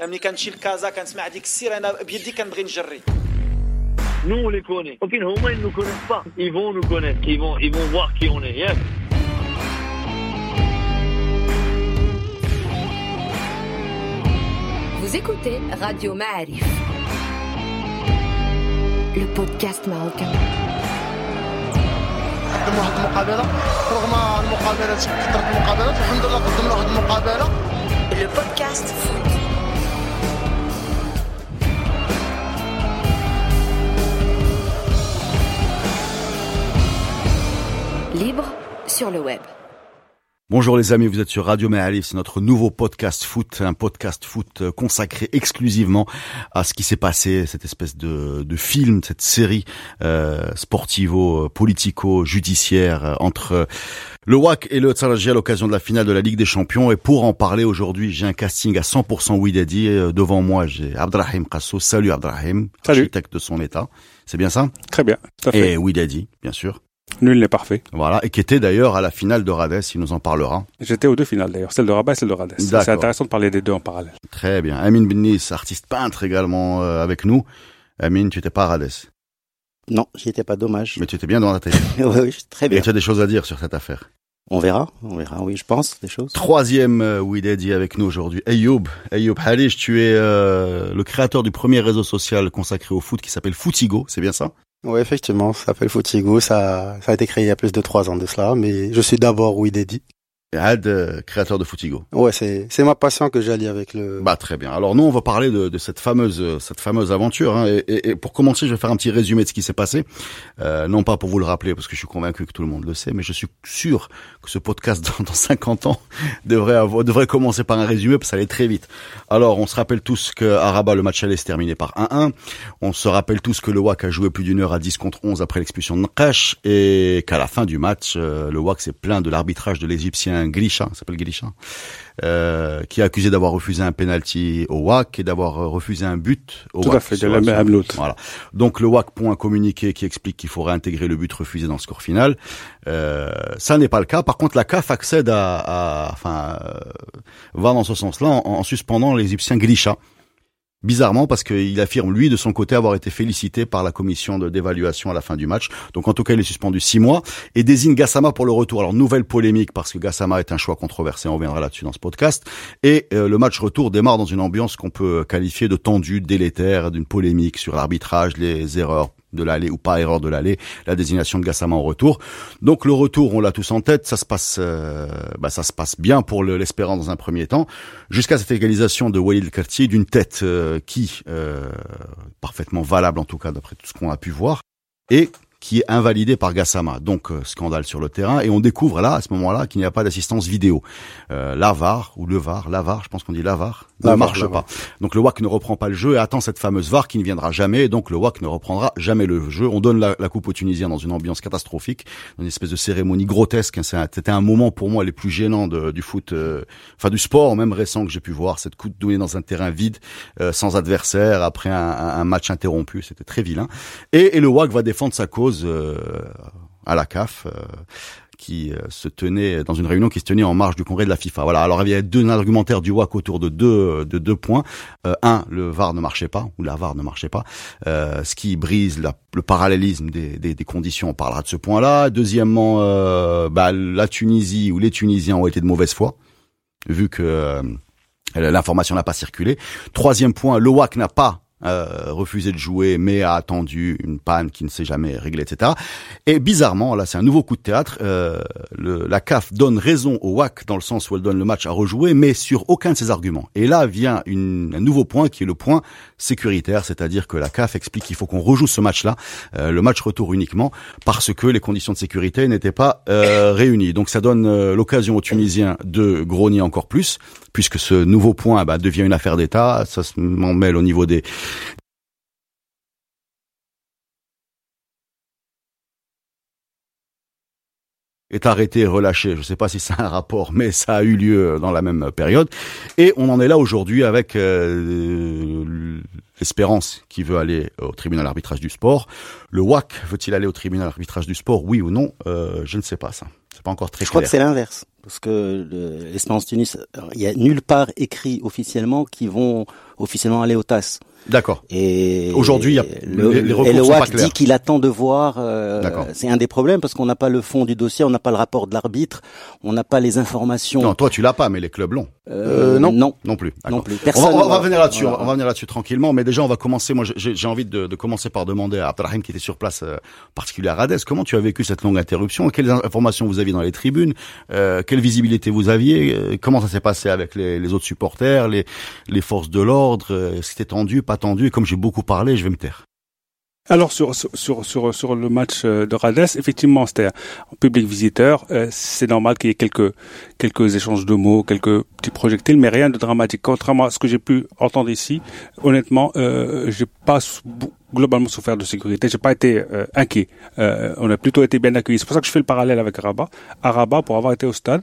ملي كنمشي لكازا كنسمع ديك السير انا بيدي كنبغي نجري Nous, on les connaît. Ok, au moins, ils ne nous connaissent pas. Ils vont nous connaître. Ils vont, ils vont voir qui on est. Yes. Vous écoutez Radio Ma'arif, le podcast marocain. قدموا واحد المقابله رغم المقابلات كثره المقابلات الحمد لله قدمنا واحد المقابله Le podcast foot. Libre sur le web. Bonjour les amis, vous êtes sur Radio Maalif, c'est notre nouveau podcast foot, un podcast foot euh, consacré exclusivement à ce qui s'est passé, cette espèce de, de film, cette série euh, sportivo, politico, judiciaire euh, entre le WAC et le Tsaraji à l'occasion de la finale de la Ligue des Champions. Et pour en parler aujourd'hui, j'ai un casting à 100% Widadi. Euh, Devant moi, j'ai Abdrahim Kasso. Salut Abdrahim, Salut. architecte de son état. C'est bien ça? Très bien, tout à fait. Et Widadi, bien sûr. Nul n'est parfait. Voilà, et qui était d'ailleurs à la finale de Rades, il nous en parlera. J'étais aux deux finales d'ailleurs, celle de Rabat et celle de Rades. D'accord. C'est intéressant de parler des deux en parallèle. Très bien. Amine Bennis, artiste peintre également euh, avec nous. Amine, tu étais pas à Rades, Non, j'y étais pas, dommage. mais tu étais bien dans la tête. oui, oui, très Et bien. tu as des choses à dire sur cette affaire. On verra, on verra, oui, je pense, des choses. Troisième euh, Widadi avec nous aujourd'hui, Ayoub. Ayoub Halish, tu es euh, le créateur du premier réseau social consacré au foot qui s'appelle Foutigo, c'est bien ça? Oui, effectivement, ça s'appelle Foutigo, ça, ça a été créé il y a plus de trois ans de cela, mais je suis d'abord oui dédié. Et Had, euh, créateur de Foutigo. Ouais, c'est, c'est ma passion que j'allie avec le... Bah très bien. Alors nous on va parler de, de cette fameuse euh, cette fameuse aventure. hein. Et, et- et pour commencer, je vais faire un petit résumé de ce qui s'est passé. Euh, non pas pour vous le rappeler parce que je suis convaincu que tout le monde le sait, mais je suis sûr que ce podcast dans, dans 50 ans devrait avoir, devrait commencer par un résumé parce que ça allait très vite. Alors on se rappelle tous que à Rabat le match allait se terminer par 1-1. On se rappelle tous que le WAC a joué plus d'une heure à 10 contre 11 après l'expulsion de Nkash et qu'à la fin du match, euh, le WAC s'est plaint de l'arbitrage de l'Égyptien Grisha, il s'appelle Grisha, euh, qui est accusé d'avoir refusé un penalty au WAC et d'avoir euh, refusé un but au Tout WAC. à fait, de la même l'autre. Voilà. Donc le WAC pond un communiqué qui explique qu'il faut réintégrer le but refusé dans le score final. Euh, ça n'est pas le cas. Par contre, la CAF accède à, à- enfin, euh, va dans ce sens-là en, en suspendant l'Égyptien Grisha. Bizarrement, parce qu'il affirme lui de son côté avoir été félicité par la commission d'évaluation à la fin du match. Donc en tout cas, il est suspendu six mois et désigne Gassama pour le retour. Alors nouvelle polémique parce que Gassama est un choix controversé. On reviendra là-dessus dans ce podcast. Et euh, le match retour démarre dans une ambiance qu'on peut qualifier de tendue, délétère, d'une polémique sur l'arbitrage, les erreurs de l'aller ou pas erreur de l'aller, la désignation de Gassama au retour. Donc le retour, on l'a tous en tête, ça se passe, euh, bah, ça se passe bien pour le- l'espérant dans un premier temps, jusqu'à cette égalisation de Walid Cartier d'une tête euh, qui, euh, parfaitement valable en tout cas d'après tout ce qu'on a pu voir, et qui est invalidée par Gassama. Donc euh, scandale sur le terrain et on découvre là à ce moment-là qu'il n'y a pas d'assistance vidéo. Euh, L'AVAR ou le VAR, l'AVAR, je pense qu'on dit l'AVAR, ne marche pas. Donc le WAC ne reprend pas le jeu et attend cette fameuse VAR qui ne viendra jamais. Et donc le WAC ne reprendra jamais le jeu. On donne la, la coupe aux Tunisiens dans une ambiance catastrophique, dans une espèce de cérémonie grotesque. Un- C'était un moment pour moi les plus gênants de- du foot, euh, enfin du sport même récent que j'ai pu voir. Cette coupe donnée dans un terrain vide, euh, sans adversaire, après un, un- un match interrompu. C'était très vilain. Et, et le WAC va défendre sa cause euh, à la CAF. euh, qui euh, se tenait dans une réunion qui se tenait en marge du congrès de la FIFA. Voilà. Alors il y avait deux argumentaires du WAC autour de deux de deux points. Euh, un, le VAR ne marchait pas ou la VAR ne marchait pas, euh, ce qui brise la- le parallélisme des, des, des conditions. On parlera de ce point-là. Deuxièmement, euh, bah, la Tunisie ou les Tunisiens ont été de mauvaise foi vu que l'information n'a pas circulé. Troisième point, le WAC n'a pas euh, refusé de jouer, mais a attendu une panne qui ne s'est jamais réglée, etc. Et bizarrement, là, c'est un nouveau coup de théâtre. euh, le, la CAF donne raison au WAC dans le sens où elle donne le match à rejouer, mais sur aucun de ses arguments. Et là vient une, un nouveau point qui est le point sécuritaire, c'est-à-dire que la CAF explique qu'il faut qu'on rejoue ce match-là, euh, le match retour uniquement, parce que les conditions de sécurité n'étaient pas euh, réunies. Donc ça donne euh, l'occasion aux Tunisiens de grogner encore plus, puisque ce nouveau point bah, devient une affaire d'État. Ça se mêle au niveau des est arrêté relâché. Je ne sais pas si c'est un rapport, mais ça a eu lieu dans la même période. Et on en est là aujourd'hui avec euh, l'Espérance qui veut aller au tribunal arbitrage du sport. Le WAC veut-il aller au tribunal arbitrage du sport, oui ou non euh, Je ne sais pas ça. C'est pas encore très Je crois que clair. c'est l'inverse. Parce que le- l'Espérance Tunis, alors, il y a nulle part écrit officiellement qu'ils vont officiellement aller au TAS. D'accord. Et Aujourd'hui, il y a- le, les- les recours et le sont pas clairs. dit qu'il attend de voir. euh, D'accord. c'est un des problèmes parce qu'on n'a pas le fond du dossier, on n'a pas le rapport de l'arbitre, on n'a pas les informations. Non, toi tu l'as pas, mais les clubs l'ont. Euh, non. non, Non plus. non plus. On va, Personne. on va- on va va- venir là-dessus. Voilà. On va venir là-dessus tranquillement. Mais déjà, on va commencer. Moi, j'ai envie de, de commencer par demander à Abdelrahim qui était sur place, euh, particulier à Radez, comment tu as vécu cette longue interruption? Quelles informations vous aviez dans les tribunes? Euh, Quelle visibilité vous aviez? Euh, Comment ça s'est passé avec les, les autres supporters, les, les forces de l'ordre? Euh, c'était tendu, pas tendu Et comme j'ai beaucoup parlé, je vais me taire. Alors sur sur sur sur, le match euh, de Rades, effectivement, c'était en public visiteur. Euh, c'est normal qu'il y ait quelques quelques échanges de mots, quelques petits projectiles, mais rien de dramatique. Contrairement à ce que j'ai pu entendre ici, honnêtement, euh, j'ai pas globalement souffert de sécurité. J'ai pas été euh, inquiet. Euh, on a plutôt été bien accueillis. C'est pour ça que je fais le parallèle avec Rabat. À Rabat, pour avoir été au stade,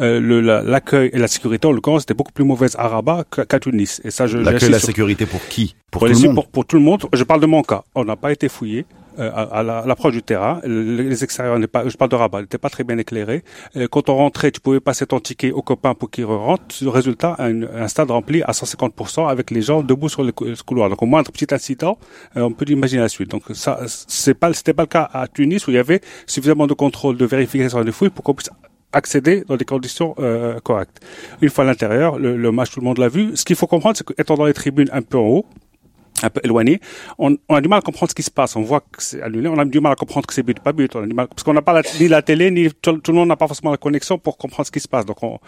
euh, la- l'accueil et la sécurité, en l'occurrence, était beaucoup plus mauvaise à Rabat qu'à Tunis. Et ça, je L'accueil, j'insiste la sur- sécurité pour qui? Pour, pour, tout le monde? pour tout le monde. Je parle de mon cas. On n'a pas été fouillé. Euh, à, à la- à l'approche du terrain, Le- les extérieurs pas, je parle de Rabat, n'étaient pas très bien éclairés. Euh, Quand on rentrait, tu pouvais passer ton ticket au copain pour qu'il rentre. Le résultat, un, un stade rempli à 150% avec les gens debout sur le couloir. Donc au moindre petit incident, euh, on peut imaginer la suite. Donc ça, c'est pas, c'était pas le cas à Tunis où il y avait suffisamment de contrôle, de vérification et de fouilles pour qu'on puisse accéder dans des conditions euh, correctes. Une fois à l'intérieur, le, le match, tout le monde l'a vu. Ce qu'il faut comprendre, c'est qu'étant dans les tribunes un peu en haut, un peu éloigné, on, on a du mal à comprendre ce qui se passe. On voit que c'est annulé, on a du mal à comprendre que c'est but, pas but. On a du mal, parce qu'on n'a pas la, ni la télé, ni tout, tout le monde n'a pas forcément la connexion pour comprendre ce qui se passe. Donc on,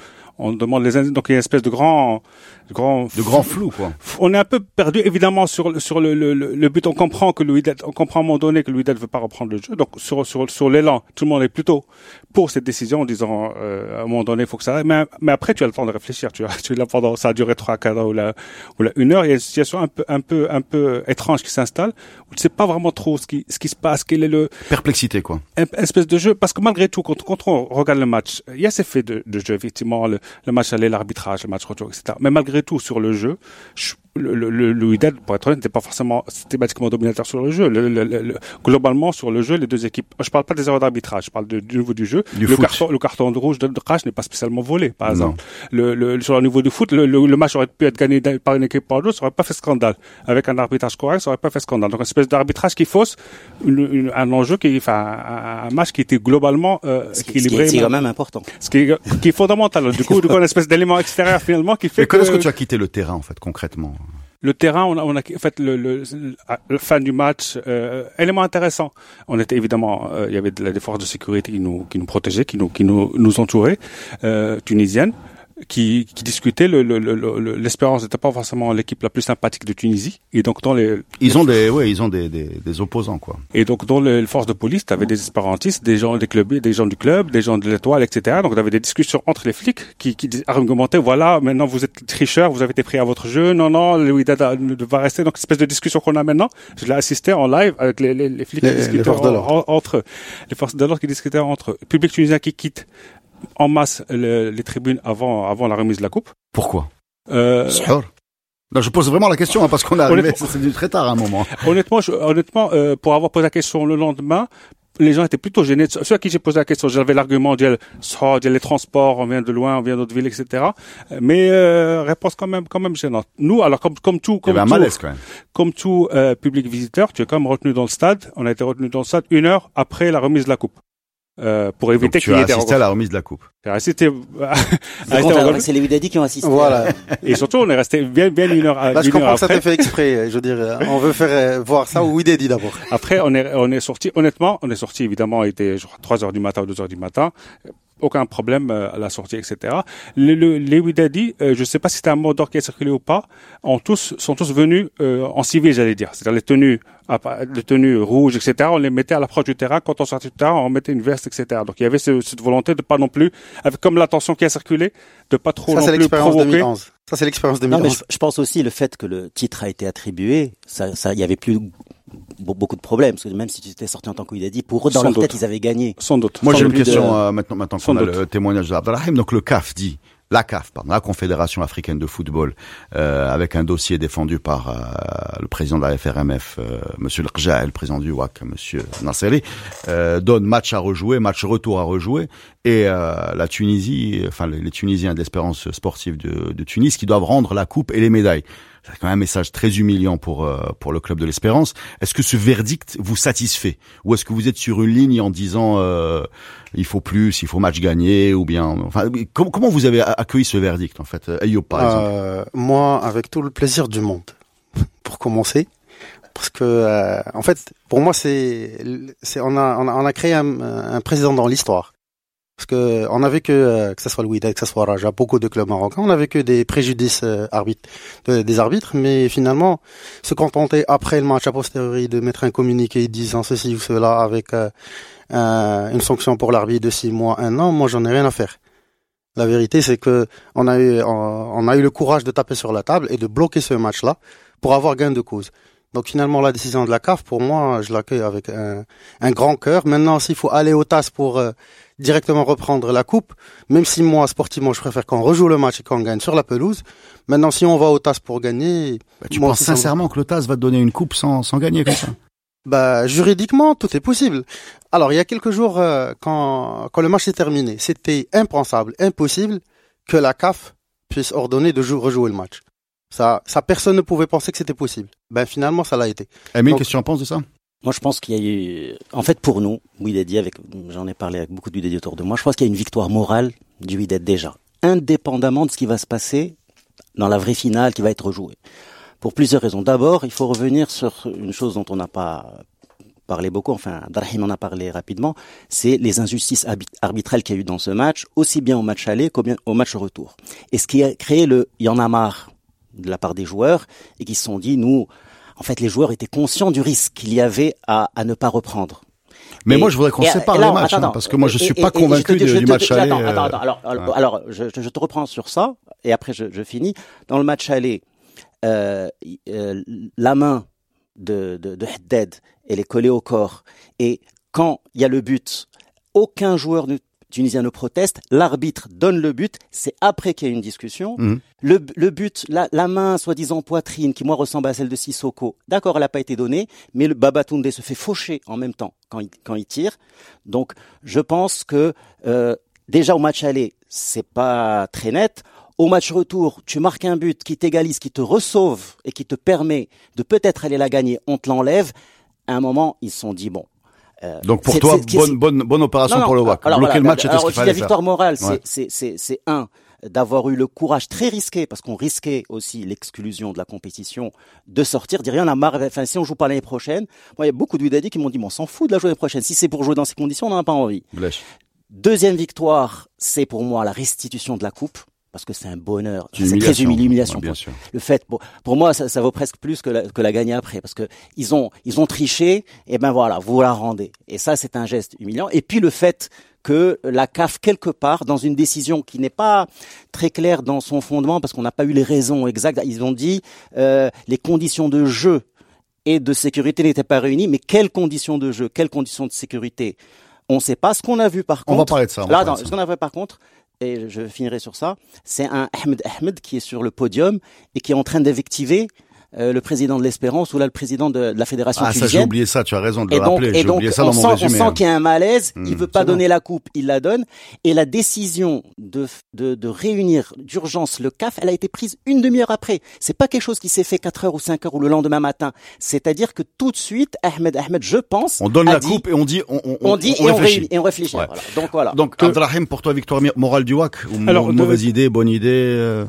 on demande les indices. Donc il y a une espèce de grand, de grand, De grand flou, quoi. on est un peu perdu évidemment sur le- sur le, le, le, but. On comprend que Louis on comprend à un moment donné que Louis ne veut pas reprendre le jeu. Donc sur sur sur l'élan, tout le monde est plutôt pour cette décision en disant euh, à un moment donné il faut que ça. aille. Mais mais après tu as le temps de réfléchir. Tu as tu l'as pendant ça a duré trois quarts d'heure ou la ou la une heure. Il y a une situation un peu un peu un peu étrange qui s'installe où tu sais pas vraiment trop ce qui ce qui se passe. Quel est le Perplexité, quoi. un, un espèce de jeu parce que malgré tout quand, quand on regarde le match il y a ces faits de, de jeu effectivement le, le match aller l'arbitrage le match retour etc mais malgré tout sur le jeu je- le, le, le, le Wydad, pour être honnête n'était pas forcément systématiquement dominateur sur le jeu. Le, le- le- le- globalement sur le jeu les deux équipes je parle pas des erreurs d'arbitrage je parle de- du niveau du jeu. Du le foot. carton le carton de rouge de, Crash n'est pas spécialement volé par exemple. Le, le, sur le niveau du foot le, le, le match aurait pu être gagné par une équipe par l'autre ça aurait pas fait scandale. Avec un arbitrage correct ça aurait pas fait scandale. Donc une espèce d'arbitrage qui fausse une, une- un enjeu qui enfin un, un match qui était globalement euh, Ce qui, équilibré est, c'est quand même important. ce qui est, qui est fondamental. Du coup du coup une espèce d'élément extérieur finalement qui fait Et quand que, est-ce que tu as quitté le terrain, en fait, concrètement? Le terrain on a, on a en fait le, le, la fin du match euh, élément intéressant. On était évidemment euh, il y avait des forces de sécurité qui nous qui nous protégeaient qui nous qui nous nous entouraient euh, tunisiennes qui, qui discutaient le le- le- le- l'espérance n'était pas forcément l'équipe la plus sympathique de Tunisie et donc dans les Ils ont des, ouais, ils ont des, des, des opposants, quoi. Et donc, dans les forces de police, tu avais des espérantistes, des gens des clubs, des gens du club, des gens de l'étoile, etc. Donc, tu avais des discussions entre les flics qui, qui argumentaient, voilà, maintenant vous êtes tricheurs, vous avez été pris à votre jeu, non, non, le Wydad ne va rester. Donc, espèce de discussion qu'on a maintenant. Je l'ai assisté en live avec les, les, les flics Les- qui les discutaient en- l'ordre. en- entre eux. Les forces de l'ordre qui discutaient entre eux. Public tunisien qui quitte en masse le- les tribunes avant, avant la remise de la coupe. Pourquoi Euh, je pose vraiment la question, hein, parce qu'on est arrivé, Honnêtement- c'est du très tard à un moment. Honnêtement, je- honnêtement, euh, pour avoir posé la question le lendemain, les gens étaient plutôt gênés. Ceux à qui j'ai posé la question, j'avais l'argument aller les transports, on vient de loin, on vient d'autres villes, etc. Mais euh, réponse quand même, quand même gênante. Nous, alors comme comme tout, comme tout, malaise, quand même. comme tout euh, public visiteur, tu es quand même retenu dans le stade. On a été retenu dans le stade une heure après la remise de la coupe. Euh, pour éviter tu qu'il y ait des assisté à la remise de la coupe. Contraire, C'est les Wydadi qui ont assisté. Voilà. et surtout on est resté bien bien une heure, à- Là, je une heure comprends que ça t'ait fait exprès. Je veux dire, on veut faire euh, voir ça ou idée dit d'abord. Après, on est, on est sorti, honnêtement, on est sorti, évidemment, il était genre 3 heures du matin ou 2 heures du matin. Aucun problème euh, à la sortie, etc. Le, le, les Wydadi, euh, je ne sais pas si c'était un mot d'ordre qui a circulé ou pas, ont tous, sont tous venus euh, en civil, j'allais dire. C'est-à-dire les tenues, les tenues rouges, etc. On les mettait à l'approche du terrain. Quand on sortait du terrain, on mettait une veste, etc. Donc il y avait ce- cette volonté de pas non plus, avec comme l'attention qui a circulé, de pas trop Ça, non c'est plus l'expérience provoquer. 2011. Ça, c'est l'expérience Non, mais 2011. je, je pense aussi le fait que le titre a été attribué, ça, ça, il y avait plus beaucoup de problèmes, parce que même si tu étais sorti en tant que Wydadi, pour eux, dans Sans leur doute. tête, ils avaient gagné. Sans doute. Moi, Sans j'ai une de- question euh, maintenant, maintenant Sans qu'on a doute. le témoignage d'Abdelrahim. Donc, le CAF dit la CAF, pardon, la Confédération africaine de football, euh, avec un dossier défendu par euh, le président de la FRMF, euh, Monsieur Lrja, et le président du WAC, Monsieur Nasseri, euh, donne match à rejouer, match retour à rejouer, et euh, la Tunisie, enfin les, les Tunisiens de l'Espérance sportive de, de Tunis, qui doivent rendre la coupe et les médailles. C'est quand même un message très humiliant pour euh, pour le club de l'Espérance. Est-ce que ce verdict vous satisfait ou est-ce que vous êtes sur une ligne en disant euh, il faut plus, il faut match gagné ou bien enfin comment, comment vous avez accueilli ce verdict en fait Ayoub par exemple? Euh, moi, avec tout le plaisir du monde, pour commencer, parce que euh, en fait, pour moi, c'est, c'est on a on a, on a créé un, un président dans l'histoire. Parce que on a que euh, que ce soit le Wydad, que ce soit Raja, beaucoup de clubs marocains, on a que des préjudices euh, de- des arbitres, mais finalement, se contenter après le match a posteriori de mettre un communiqué disant ceci ou cela avec euh, un- une sanction pour l'arbitre de six mois, un an, moi j'en ai rien à faire. La vérité, c'est que on a eu, on, on a eu le courage de taper sur la table et de bloquer ce match-là pour avoir gain de cause. Donc finalement, la décision de la CAF, pour moi, je l'accueille avec un, un grand cœur. Maintenant, s'il faut aller au TAS pour euh, directement reprendre la coupe, même si moi, sportivement, je préfère qu'on rejoue le match et qu'on gagne sur la pelouse. Maintenant, si on va au TAS pour gagner, Bah, Tu moi penses sincèrement que le TAS va te donner une coupe sans sans gagner comme ça? Bah, juridiquement, tout est possible. Alors, il y a quelques jours, euh, quand, quand le match s'est terminé, c'était impensable, impossible que la CAF puisse ordonner de jou- rejouer le match. Ça, ça, personne ne pouvait penser que c'était possible. Ben, finalement, ça l'a été. Amine, qu'est-ce que tu en penses de ça? Moi, je pense qu'il y a eu, en fait, pour nous, Wydad, avec, j'en ai parlé avec beaucoup de Wydad autour de moi, je pense qu'il y a une victoire morale du Wydad déjà, indépendamment de ce qui va se passer dans la vraie finale qui va être rejouée. Pour plusieurs raisons. D'abord, il faut revenir sur une chose dont on n'a pas parlé beaucoup, enfin, Brahim en a parlé rapidement, c'est les injustices arbi- arbitrales qu'il y a eu dans ce match, aussi bien au match aller qu'au bien- au match retour. Et ce qui a créé le « il y en a marre » de la part des joueurs, et qui se sont dit, nous, en fait, les joueurs étaient conscients du risque qu'il y avait à, à ne pas reprendre. Mais Et- moi, je voudrais qu'on sépare les matchs, attends, hein, parce que moi, je suis et- pas et convaincu te- de- je du te- match aller. Attends, attends, attends, alors, alors, ouais. alors, je, je te reprends sur ça, et après je, je finis. Dans le match aller, euh, euh, la main de, de, de Haddad, elle est collée au corps, et quand il y a le but, aucun joueur ne- tunisien ne proteste, l'arbitre donne le but, c'est après qu'il y a une discussion. Mhm. Le, le but, la, la main soi-disant poitrine, qui moi ressemble à celle de Sissoko, d'accord, elle n'a pas été donnée, mais le Babatunde se fait faucher en même temps quand il, quand il tire. Donc, je pense que euh, déjà au match aller, c'est pas très net. Au match retour, tu marques un but qui t'égalise, qui te resauve et qui te permet de peut-être aller la gagner, on te l'enlève. À un moment, ils se sont dit bon. Euh, Donc pour toi, bonne, bonne, bonne opération non, non, pour le WAC. alors Bloquer voilà, le match, c'était alors, ce qu'il je dis fallait la victoire faire. morale, c'est, Ouais. c'est, c'est, c'est un d'avoir eu le courage très risqué parce qu'on risquait aussi l'exclusion de la compétition de sortir dire rien on a marre enfin si on joue pas l'année prochaine moi il y a beaucoup de Wydadi qui m'ont dit mais on s'en fout de la jouer l'année prochaine si c'est pour jouer dans ces conditions on n'en a pas envie Blech. deuxième victoire c'est pour moi la restitution de la coupe parce que c'est un bonheur C'est une très humiliation. humiliant humiliation bien sûr. le fait pour, pour moi ça, ça vaut presque plus que la, que la gagner après parce que ils ont ils ont triché et ben voilà vous la rendez et ça c'est un geste humiliant et puis le fait que la CAF quelque part dans une décision qui n'est pas très claire dans son fondement parce qu'on n'a pas eu les raisons exactes ils ont dit euh, les conditions de jeu et de sécurité n'étaient pas réunies mais quelles conditions de jeu quelles conditions de sécurité? On ne sait pas ce qu'on a vu par On va contre parler de ça. on va Là, de ça. ce qu'on a vu par contre, et je finirai sur ça, c'est un Ahmed Ahmed qui est sur le podium et qui est en train d'invectiver euh, le président de l'Espérance ou là le président de, de la fédération Ah, ça, j'ai tunisienne. oublié ça, tu as raison de le Et donc, rappeler. et donc oublié ça on, dans mon sent, on résumé. sent hein. qu'il y a un malaise, Hmm, il veut pas donner la coupe, il la donne. Et la décision de, de, de réunir d'urgence le CAF, elle a été prise une demi-heure après. C'est pas quelque chose qui s'est fait 4 heures ou 5 heures ou le lendemain matin. C'est-à-dire que tout de suite, Ahmed Ahmed, je pense, On donne a la dit- coupe et on dit, on, on, on dit et on réfléchit. réunit et on réfléchit. Ouais. Voilà. Donc voilà. Donc, Abdrahim, pour toi, victoire morale du WAC ou Alors, de- mauvaise idée, bonne idée euh,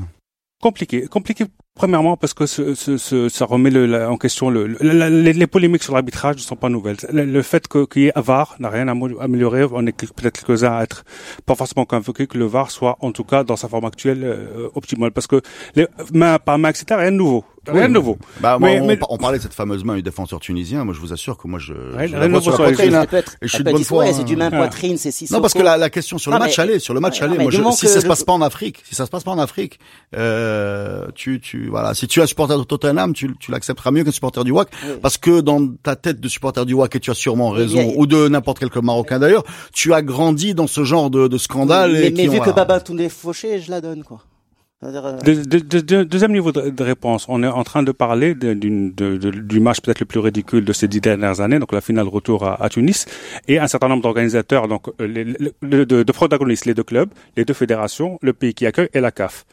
Compliqué, compliqué. Premièrement, parce que ce, ce, ce- ça remet le, la- en question le, les, polémiques sur l'arbitrage ne sont pas nouvelles. Le, le fait qu'il y ait VAR n'a rien améliorer. On est peut-être quelques-uns à être pas forcément convaincu que le VAR soit, en tout cas, dans sa forme actuelle, euh, optimale. Parce que les, main par main, etc., rien de nouveau. Rien de nouveau. Bah, moi, Mais- on, mais- on parlait de cette fameuse main du défenseur tunisien. Moi, je vous assure que moi, je, Rien- je rien de vois nouveau sur sur la les poitrine. Ça hein. peut être, Et je suis de bonne foi. ouais, hein. c'est du main Ah. poitrine, c'est Sissoko. Non, parce que la, la question sur le Non, match mais- aller, sur le match Ouais, aller, non, moi, si que ça se passe pas en Afrique, si ça se passe pas en Afrique, euh, tu, tu, voilà, si tu es un supporter de Tottenham, tu, tu l'accepteras mieux qu'un supporter du WAC, Oui. parce que dans ta tête de supporter du WAC, et tu as sûrement raison, ou de n'importe quel club marocain d'ailleurs, tu as grandi dans ce genre de, de scandale. mais et mais qui vu que. Baba Touré est fauché, je la donne, quoi. Euh, De- de- de- de- deuxième niveau de, réponse, on est en train de parler du match peut-être le plus ridicule de ces dix dernières années, donc la finale retour à, à Tunis, et un certain nombre d'organisateurs, donc euh, les- les- le- de, de protagonistes, les deux clubs, les deux fédérations, le pays qui accueille et la CAF,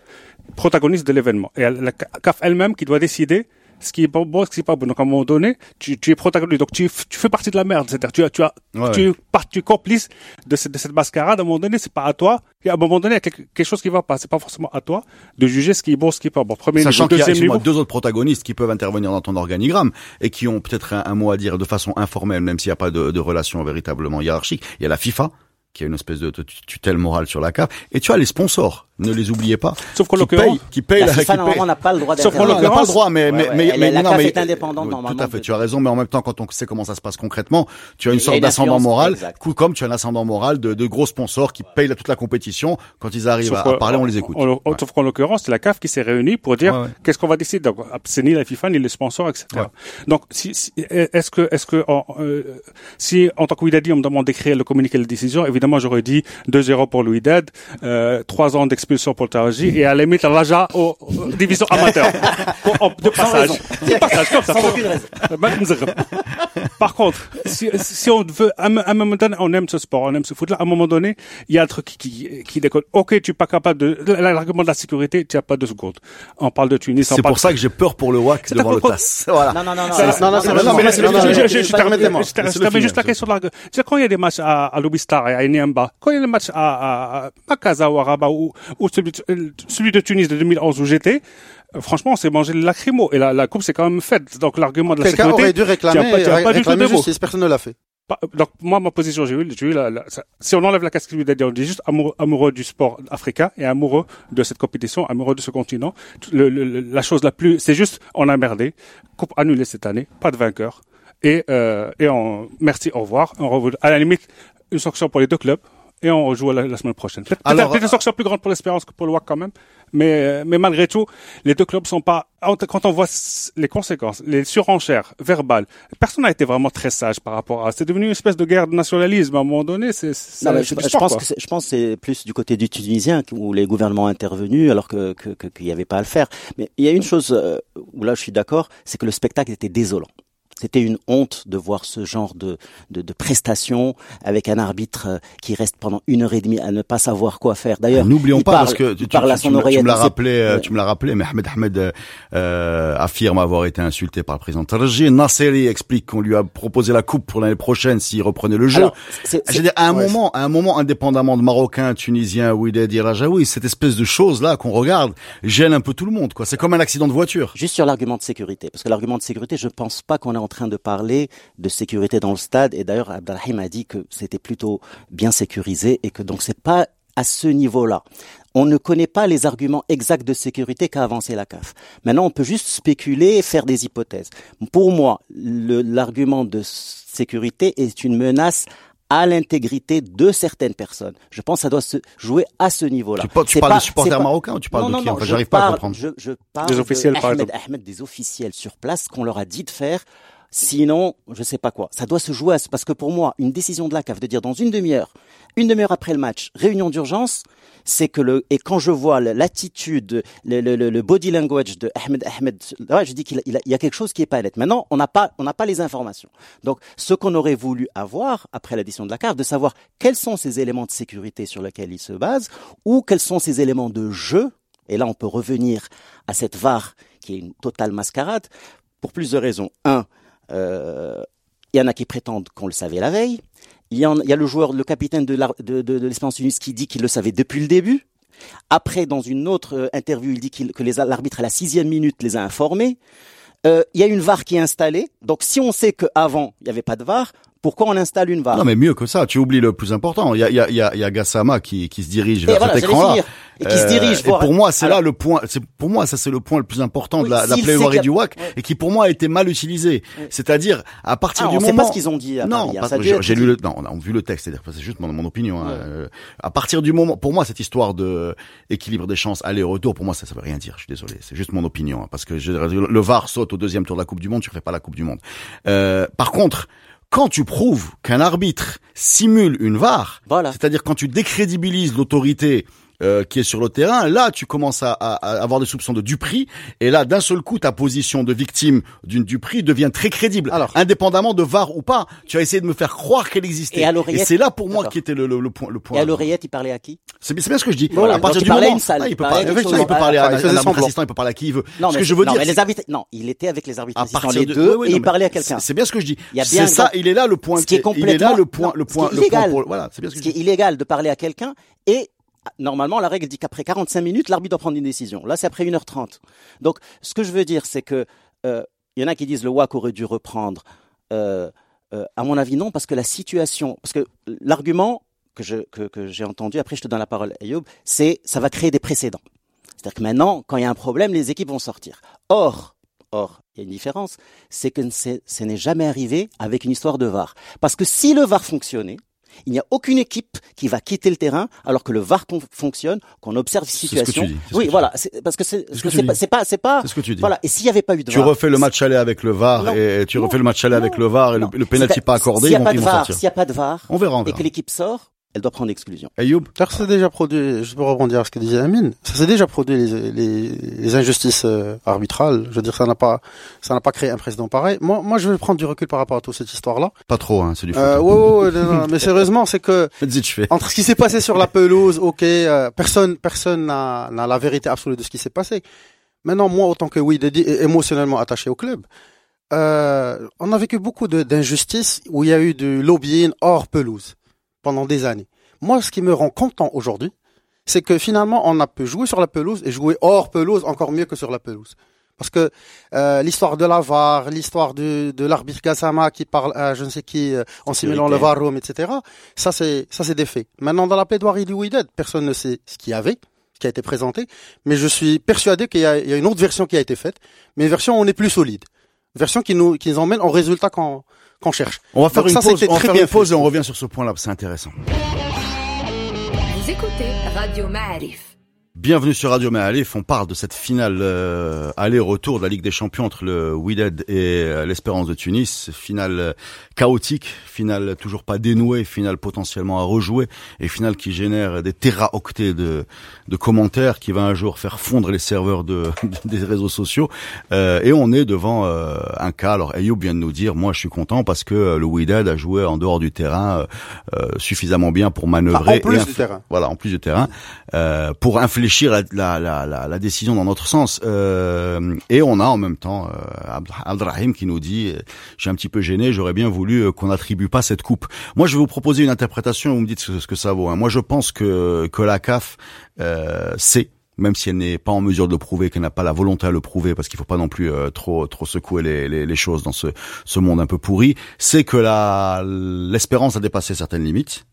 protagonistes de l'événement, et la CAF elle-même qui doit décider ce qui est bon, bon, ce qui est pas bon. Donc à un moment donné, tu, tu es protagoniste, donc tu, tu fais partie de la merde, c'est-à-dire tu as, tu as, Ouais, tu es par- tu es complice de cette, de cette mascarade. À un moment donné, c'est pas à toi. Et à un moment donné, il y a quelque, quelque chose qui va pas. C'est pas forcément à toi de juger ce qui est bon, ce qui est pas bon. Premier Sachant niveau, qu'il y a deuxième niveau. deux autres protagonistes qui peuvent intervenir dans ton organigramme et qui ont peut-être un, un mot à dire de façon informelle, même s'il n'y a pas de, de relation véritablement hiérarchique. Il y a la FIFA qui a une espèce de tut- tutelle morale sur la CAF, et tu as les sponsors. Ne les oubliez pas. Sauf qu'en l'occurrence, qui payent la la, FIFA, normalement, n'a pas le droit Sauf qu'en n'a pas le l'occurrence- droit, mais, Ouais, mais, ouais, mais, mais la non, CAF mais- est indépendante, euh, normalement, Tout à fait, tu as raison, mais en même temps, quand on sait comment ça se passe concrètement, tu as une sorte d'ascendant moral, comme tu as un ascendant moral de, de gros sponsors qui payent toute la compétition. Quand ils arrivent à, Sauf à que- parler, on les écoute. Sauf qu'en l'occurrence, c'est la CAF qui s'est réunie pour dire qu'est-ce qu'on va décider. Donc, c'est ni la FIFA ni les sponsors, etc. Donc, si, si- est-ce que, est-ce que, en, euh, si en tant que Wydad, on me demande d'écrire le communiqué de décision, évidemment, j'aurais dit 2-0 pour Wydad, euh, 3 ans d'expulsion pour le Taraji et à la limite, Raja divisions amateurs. Pour- en- de passage. De passage, comme ça. Sans pour- aucune raison. Nzarab. Par contre, si, si on veut, à un à un moment donné, on aime ce sport, on aime ce foot-là, à un moment donné, il y a un truc qui, qui, qui déconne. Ok, tu es pas capable de, l'argument de la sécurité, tu n'as pas deux secondes. On parle de Tunis, C'est pour ça que j'ai peur pour le WAC C'est devant le TAS. Voilà. Non, non, non, non. Non, non, c'est- non, non, non, mais non, c'est- non, non, non, non, je, termine- juste la question de l'argument. Tu sais, quand il y a des matchs à, à Lobistar et à Niamba, quand il y a des matchs à, à, à Makaza ou à Rabat ou, ou celui, de, celui de Tunis de 2011 où j'étais, euh, franchement, on s'est mangé le lacrymo et la, la coupe s'est quand même faite. Donc l'argument de la Quelqu'un sécurité, aurait dû réclamer, pas- pas du tout mots. justice, personne ne l'a fait. Donc moi ma position j'ai eu, j'ai eu la, la- ça- si on enlève la casquette d'Adi, on dit juste amoureux, amoureux du sport africain et amoureux de cette compétition, amoureux de ce continent. Le- le- la chose la plus, c'est juste on a merdé, coupe annulée cette année, pas de vainqueur et euh, et on merci au revoir. On revoit, à la limite une sanction pour les deux clubs et on rejoue la, la semaine prochaine. Peut-être Alors, peut-être une sanction plus grande pour l'espérance que pour le WAC quand même, mais euh, mais malgré tout les deux clubs sont pas quand on voit les conséquences, les surenchères verbales, personne n'a été vraiment très sage par rapport à. C'est devenu une espèce de guerre de nationalisme à un moment donné. C'est je, je pense que c'est- je pense que c'est plus du côté du Tunisien où les gouvernements ont intervenu alors que que- que- qu'il n'y avait pas à le faire. Mais il y a une chose euh, où là je suis d'accord, c'est que le spectacle était désolant. C'était une honte de voir ce genre de, de, de prestations avec un arbitre euh, qui reste pendant une heure et demie à ne pas savoir quoi faire. D'ailleurs, N'oublions il pas parle- parce que tu, tu- parle à tu son me- tu oreillette. me l'as rappelé, euh, tu me l'as rappelé, mais Ahmed Ahmed euh, euh, affirme avoir été insulté par le président Tarji. Nasseri explique qu'on lui a proposé la coupe pour l'année prochaine s'il reprenait le jeu. Alors, dire, à un ouais, moment, à un moment, indépendamment de Marocains, Tunisiens, Ouidadi, Rajaoui, cette espèce de chose là qu'on regarde gêne un peu tout le monde. quoi. C'est comme un accident de voiture. Juste sur l'argument de sécurité, parce que l'argument de sécurité, je pense pas qu'on est en train de parler de sécurité dans le stade. Et d'ailleurs, Abdelrahim a dit que c'était plutôt bien sécurisé et que donc c'est pas à ce niveau-là. On ne connaît pas les arguments exacts de sécurité qu'a avancé la CAF. Maintenant, on peut juste spéculer et faire des hypothèses. Pour moi, l'argument de sécurité est une menace à l'intégrité de certaines personnes. Je pense que ça doit se jouer à ce niveau-là. Tu, parles pas- de supporters pas- marocains ou tu parles non, de non, qui Enfin, je j'arrive pas à comprendre. Je, je parle Des officiels, de par Ahmed. Ahmed, des officiels sur place qu'on leur a dit de faire. Sinon, je sais pas quoi. Ça doit se jouer à ce- parce que pour moi, une décision de la CAF de dire dans une demi-heure, une demi-heure après le match, réunion d'urgence, c'est que le et quand je vois l'attitude, le, body language de Ahmed Ahmed, ouais, je dis qu'il y a quelque chose qui est pas net. Maintenant, on n'a pas on n'a pas les informations. Donc, ce qu'on aurait voulu avoir après la décision de la CAF, de savoir quels sont ces éléments de sécurité sur lesquels il se base, ou quels sont ces éléments de jeu. Et là, on peut revenir à cette VAR qui est une totale mascarade pour plusieurs raisons. Un, il y en a qui prétendent qu'on le savait la veille. Il y, en, il y a le joueur, le capitaine de, l'Ar- de, de, de l'Espérance qui dit qu'il le savait depuis le début. Après, dans une autre euh, interview, il dit que l'arbitre à la sixième minute les a informés. Euh, il y a une VAR qui est installée. Donc, si on sait qu'avant, il n'y avait pas de VAR, Pourquoi on installe une VAR Non, mais mieux que ça, tu oublies le plus important. Il y a, il y a, il y a, il y a Gassama qui, qui se dirige Et vers voilà, cet écran-là. Et qui se dirige et voir- pour moi, c'est Alors- là le point. C'est pour moi, ça c'est le point le plus important Oui, de la, la plaidoirie du WAC, et qui pour moi a été mal utilisé. C'est-à-dire à partir Ah, du on moment. sait pas ce qu'ils ont dit à non, hein. j'ai lu le. Non, on a vu le texte. C'est juste mon, mon opinion. hein. Euh, À partir du moment, pour moi, cette histoire de équilibre des chances aller-retour, pour moi, ça, ça veut rien dire. Je suis désolé. C'est juste mon opinion, hein, parce que je- le VAR saute au deuxième tour de la Coupe du Monde, tu refais pas la Coupe du Monde. Euh, par contre. Quand tu prouves qu'un arbitre simule une VAR, Voilà. c'est-à-dire quand tu décrédibilises l'autorité euh, qui est sur le terrain, là tu commences à, à- à avoir des soupçons de duperie, et là d'un seul coup ta position de victime d'une duperie devient très crédible, Alors. indépendamment de VAR ou pas. Tu as essayé de me faire croire qu'elle existait. Et à l'oreillette- c'est là pour moi qui était le, le, le point. Le point Et à l'oreillette, il parlait à qui? C'est bien, c'est bien ce que je dis. Voilà, à partir il du moment, salle, Ah, il il peut parler, il peut parler à un, il assistant, il peut parler à qui il veut. Non, ce que je veux non, dire, mais c'est- les arbitres, non, il était avec les arbitres à assistants, partir les de- deux, et il parlait à quelqu'un. c'est- bien ce que je dis. Il C'est ça, il est là le point. Ce qui est Il est là complètement- le point, le ce qui point, est le point. illégal. pour- Voilà, c'est bien ce que qui est illégal de parler à quelqu'un et normalement la règle dit qu'après 45 minutes l'arbitre doit prendre une décision. Là c'est après 1h30. Donc ce que je veux dire c'est que euh, il y en a qui disent le WAC aurait dû reprendre. Euh, euh, à mon avis non parce que la situation parce que l'argument que j'ai entendu après je te donne la parole Ayoub c'est ça va créer des précédents. C'est-à-dire que maintenant quand il y a un problème les équipes vont sortir. Or Or, il y a une différence, c'est que ce n'est jamais arrivé avec une histoire de VAR. Parce que si le VAR fonctionnait, il n'y a aucune équipe qui va quitter le terrain alors que le VAR fonctionne, qu'on observe ce que situation. tu dis, c'est ce Oui, voilà, parce que c'est ce c'est pas c'est pas c'est pas ce que tu dis. voilà. Et s'il n'y avait pas eu de Tu refais le match aller avec le VAR Non. et tu Non. refais le match aller avec le VAR et le, Non. le penalty pas accordé, S'il ils n'y a vont, pas de VAR, s'il n'y a pas de VAR, On verra, on et verra. que l'équipe sort, elle doit prendre exclusion. Ayoub, D'ailleurs, c'est déjà produit, je peux rebondir à ce que disait Amine, ça s'est déjà produit les, les, les injustices euh, arbitrales. Je veux dire, ça n'a pas, ça n'a pas créé un précédent pareil. Moi, moi, je vais prendre du recul par rapport à toute cette histoire-là. pas trop, hein, c'est du foot. Euh, ouais, ouais, ouais, non, non, mais sérieusement, c'est que Faites-y, tu fais. entre ce qui s'est passé sur la pelouse, ok, euh, personne, personne n'a, n'a la vérité absolue de ce qui s'est passé. Maintenant, moi, autant que oui, émotionnellement attaché au club, euh, on a vécu beaucoup d'injustices où il y a eu du lobbying hors pelouse pendant des années. Moi, ce qui me rend content aujourd'hui, c'est que finalement, on a pu jouer sur la pelouse et jouer hors pelouse encore mieux que sur la pelouse. Parce que euh, l'histoire de la VAR, l'histoire de, de l'arbitre Gassama qui parle à je ne sais qui euh, en simulant le VAR etc. Ça c'est ça c'est des faits. Maintenant dans la plaidoirie du Wydad, personne ne sait ce qu'il y avait, ce qui a été présenté, mais je suis persuadé qu'il y, a- il y a une autre version qui a été faite, mais une version où on est plus solide, une version qui nous qui nous emmène au résultat qu'on qu'on cherche. On va faire Donc une ça, pause, c'était on va très faire bien une pause et on revient sur ce point-là, c'est intéressant. Vous écoutez Radio Ma'arif. Bienvenue sur Radio Maalif, on parle de cette finale euh, aller-retour de la Ligue des Champions entre le Wydad et euh, l'Espérance de Tunis, finale euh, chaotique, finale toujours pas dénouée, finale potentiellement à rejouer et finale qui génère des téraoctets de, de commentaires qui va un jour faire fondre les serveurs de, des réseaux sociaux. Euh, et on est devant euh, un cas, alors Ayoub vient de nous dire, moi je suis content parce que le Wydad a joué en dehors du terrain suffisamment bien pour manœuvrer Enfin, en plus et du terrain. voilà, en plus du terrain, euh, pour infléchir la, la, la, décision dans notre sens. Euh, et on a en même temps euh, Abd- Abdrahim qui nous dit, euh, j'ai un petit peu gêné, j'aurais bien voulu euh, qu'on n'attribue pas cette coupe. Moi, je vais vous proposer une interprétation, vous me dites ce, ce que ça vaut. hein. Moi, je pense que, que la CAF euh, sait même si elle n'est pas en mesure de le prouver, qu'elle n'a pas la volonté à le prouver, parce qu'il faut pas non plus euh, trop trop secouer les, les, les choses dans ce, ce monde un peu pourri, c'est que la l'espérance a dépassé certaines limites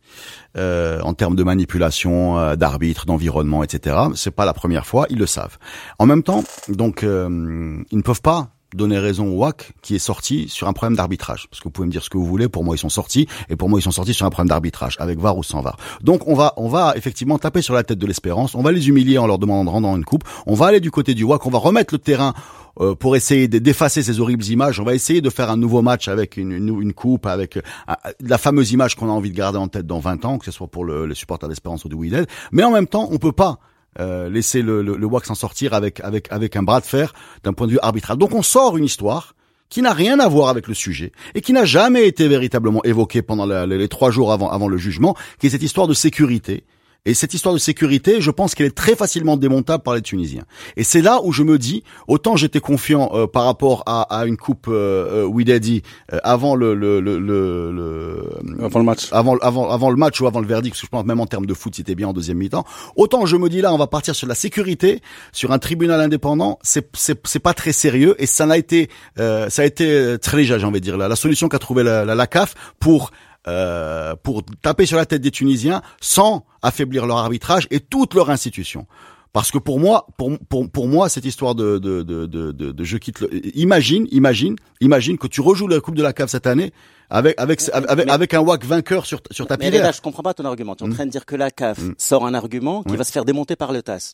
euh, en termes de manipulation, euh, d'arbitre, d'environnement, etc. C'est pas la première fois, ils le savent. En même temps, donc euh, ils ne peuvent pas donner raison au WAC qui est sorti sur un problème d'arbitrage. Parce que vous pouvez me dire ce que vous voulez, pour moi ils sont sortis, et pour moi ils sont sortis sur un problème d'arbitrage, avec VAR ou sans VAR. Donc on va, on va effectivement taper sur la tête de l'espérance, on va les humilier en leur demandant de rendre une coupe, on va aller du côté du WAC, on va remettre le terrain euh, pour essayer de- d'effacer ces horribles images, on va essayer de faire un nouveau match avec une, coupe, avec euh, la fameuse image qu'on a envie de garder en tête dans 20 ans, que ce soit pour le, les supporters d'Espérance ou de Wydad. Mais en même temps, on peut pas euh, laisser le, le, le WAC s'en sortir avec, avec, avec un bras de fer d'un point de vue arbitral. Donc on sort une histoire qui n'a rien à voir avec le sujet et qui n'a jamais été véritablement évoquée pendant les, les trois jours avant, avant le jugement, qui est cette histoire de sécurité Et cette histoire de sécurité, je pense qu'elle est très facilement démontable par les Tunisiens. Et c'est là où je me dis, autant j'étais confiant euh, par rapport à, à une coupe euh, euh, Ouidadi euh, avant le, le, le, le, Avant le match. avant, avant, avant le match ou avant le verdict, parce que je pense même en termes de foot, c'était bien en deuxième mi-temps. Autant je me dis là, on va partir sur la sécurité, sur un tribunal indépendant, c'est c'est c'est pas très sérieux et ça n'a été euh, ça a été euh, très léger, j'ai envie de dire la, la solution qu'a trouvé la, la, la CAF pour euh, pour taper sur la tête des Tunisiens sans affaiblir leur arbitrage et toutes leurs institutions. Parce que pour moi, pour, pour, pour moi, cette histoire de, de, de, de, de, de je quitte le, imagine, imagine, imagine que tu rejoues la Coupe de la CAF cette année avec, avec, avec, mais- avec un WAC vainqueur sur, sur ta Mais là, je comprends pas ton argument. Tu es en Mm. train de dire que la CAF Mm. sort un argument qui va se faire démonter par le TAS.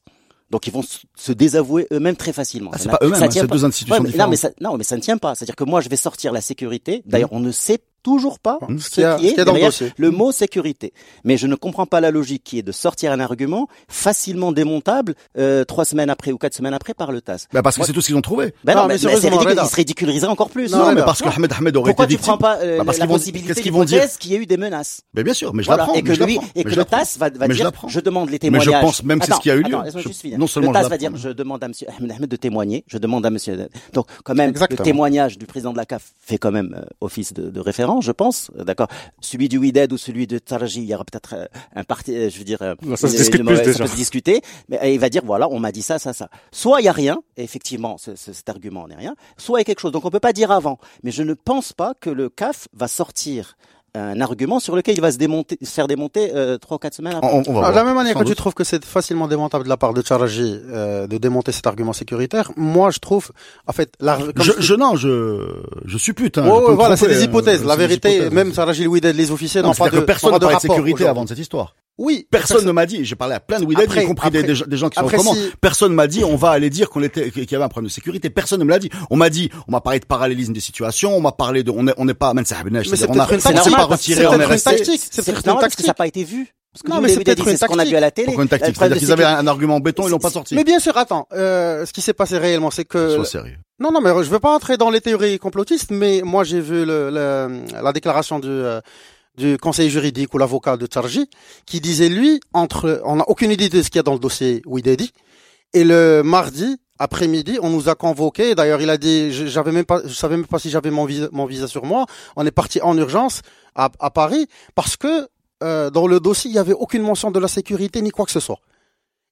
Donc ils vont se- désavouer eux-mêmes très facilement. Ah, c'est pas eux-mêmes, c'est deux institutions Ouais, mais- non, mais ça, non, mais ça ne tient pas. C'est-à-dire que moi, je vais sortir la sécurité. D'ailleurs, on ne sait toujours pas ce a- qui est ce dans le derrière dossier. le mot sécurité. Mais je ne comprends pas la logique qui est de sortir un argument facilement démontable euh, trois semaines après ou quatre semaines après par le TAS. Bah parce que Moi- c'est tout ce qu'ils ont trouvé. Ben Non, non, mais mais, c'est ridicule. Reda. Il se ridiculiserait encore plus. Non, Non, mais parce que Ahmed Ahmed aurait Pourquoi été tu victime. prends pas euh, Bah, parce la qu'ils vont- possibilité qu'est-ce qu'ils vont dire qu'il y a eu des menaces? Mais bien sûr, mais je voilà, l'apprends. et que mais lui, l'apprends, et mais que le. TAS va, Mais dire, je demande les Mais témoignages. je pense même que c'est ce qui a eu lieu. Non seulement le TAS va dire, je demande à monsieur Ahmed Ahmed de témoigner, je demande à monsieur. Donc, quand même, le témoignage du président de la CAF fait quand même euh, office de, de je pense. D'accord. Celui du Wydad ou celui de Taraji, il y aura peut-être euh, un parti, euh, je veux dire, euh, Ça se discute plus déjà. ça peut se discuter, mais il va dire, voilà, on m'a dit ça, ça, ça. Soit il y a rien, effectivement, ce- ce- cet argument n'est rien, soit il y a quelque chose. Donc on peut pas dire avant. Mais je ne pense pas que le CAF va sortir un argument sur lequel il va se démonter, se faire démonter euh, trois ou quatre semaines après. On, on va voir. de la même manière Sans que tu doute. trouves que c'est facilement démontable de la part de Charaji euh, de démonter cet argument sécuritaire, moi je trouve, en fait, la, Je, je non, je je suppute. Hein, je me voilà, c'est des hypothèses. La c'est des vérité, hypothèses. même Charaji Louided, les officiers Non, n'ont pas de, que personne n'ont ne pas de de rapport sécurité avant cette histoire. Oui, Personne ne m'a dit. J'ai parlé à plein de Après- y compris des, après- des, gens- des gens qui sont comment. si- Personne m'a dit on va aller dire qu'on était qu'il y avait un problème de sécurité. Personne ne me l'a dit. On m'a dit on m'a parlé de parallélisme des situations. On m'a parlé de on est on n'est pas Mais c'est on a on s'est pas retiré c'est on est peut-être une resté. tactique. C'est normal une parce que ça n'a pas été vu. Parce que Non, mais c'est peut-être une ce qu'on a vu à la télé. Une tactique? Problème C'est-à-dire qu'ils avaient un argument béton, ils l'ont pas sorti. Mais bien sûr, attends, euh, ce qui s'est passé réellement, c'est que Sois sérieux. Non, non, mais je veux pas entrer dans les théories complotistes, mais moi j'ai vu le, le- la déclaration du, euh, du conseiller juridique ou l'avocat de Tarji qui disait lui entre, on n'a aucune idée de ce qu'il y a dans le dossier Ouidedi, et le mardi après-midi on nous a convoqués. D'ailleurs il a dit, j'avais même pas, je savais même pas si j'avais mon visa, mon visa sur moi. On est parti en urgence à, à Paris parce que euh, dans le dossier il y avait aucune mention de la sécurité ni quoi que ce soit.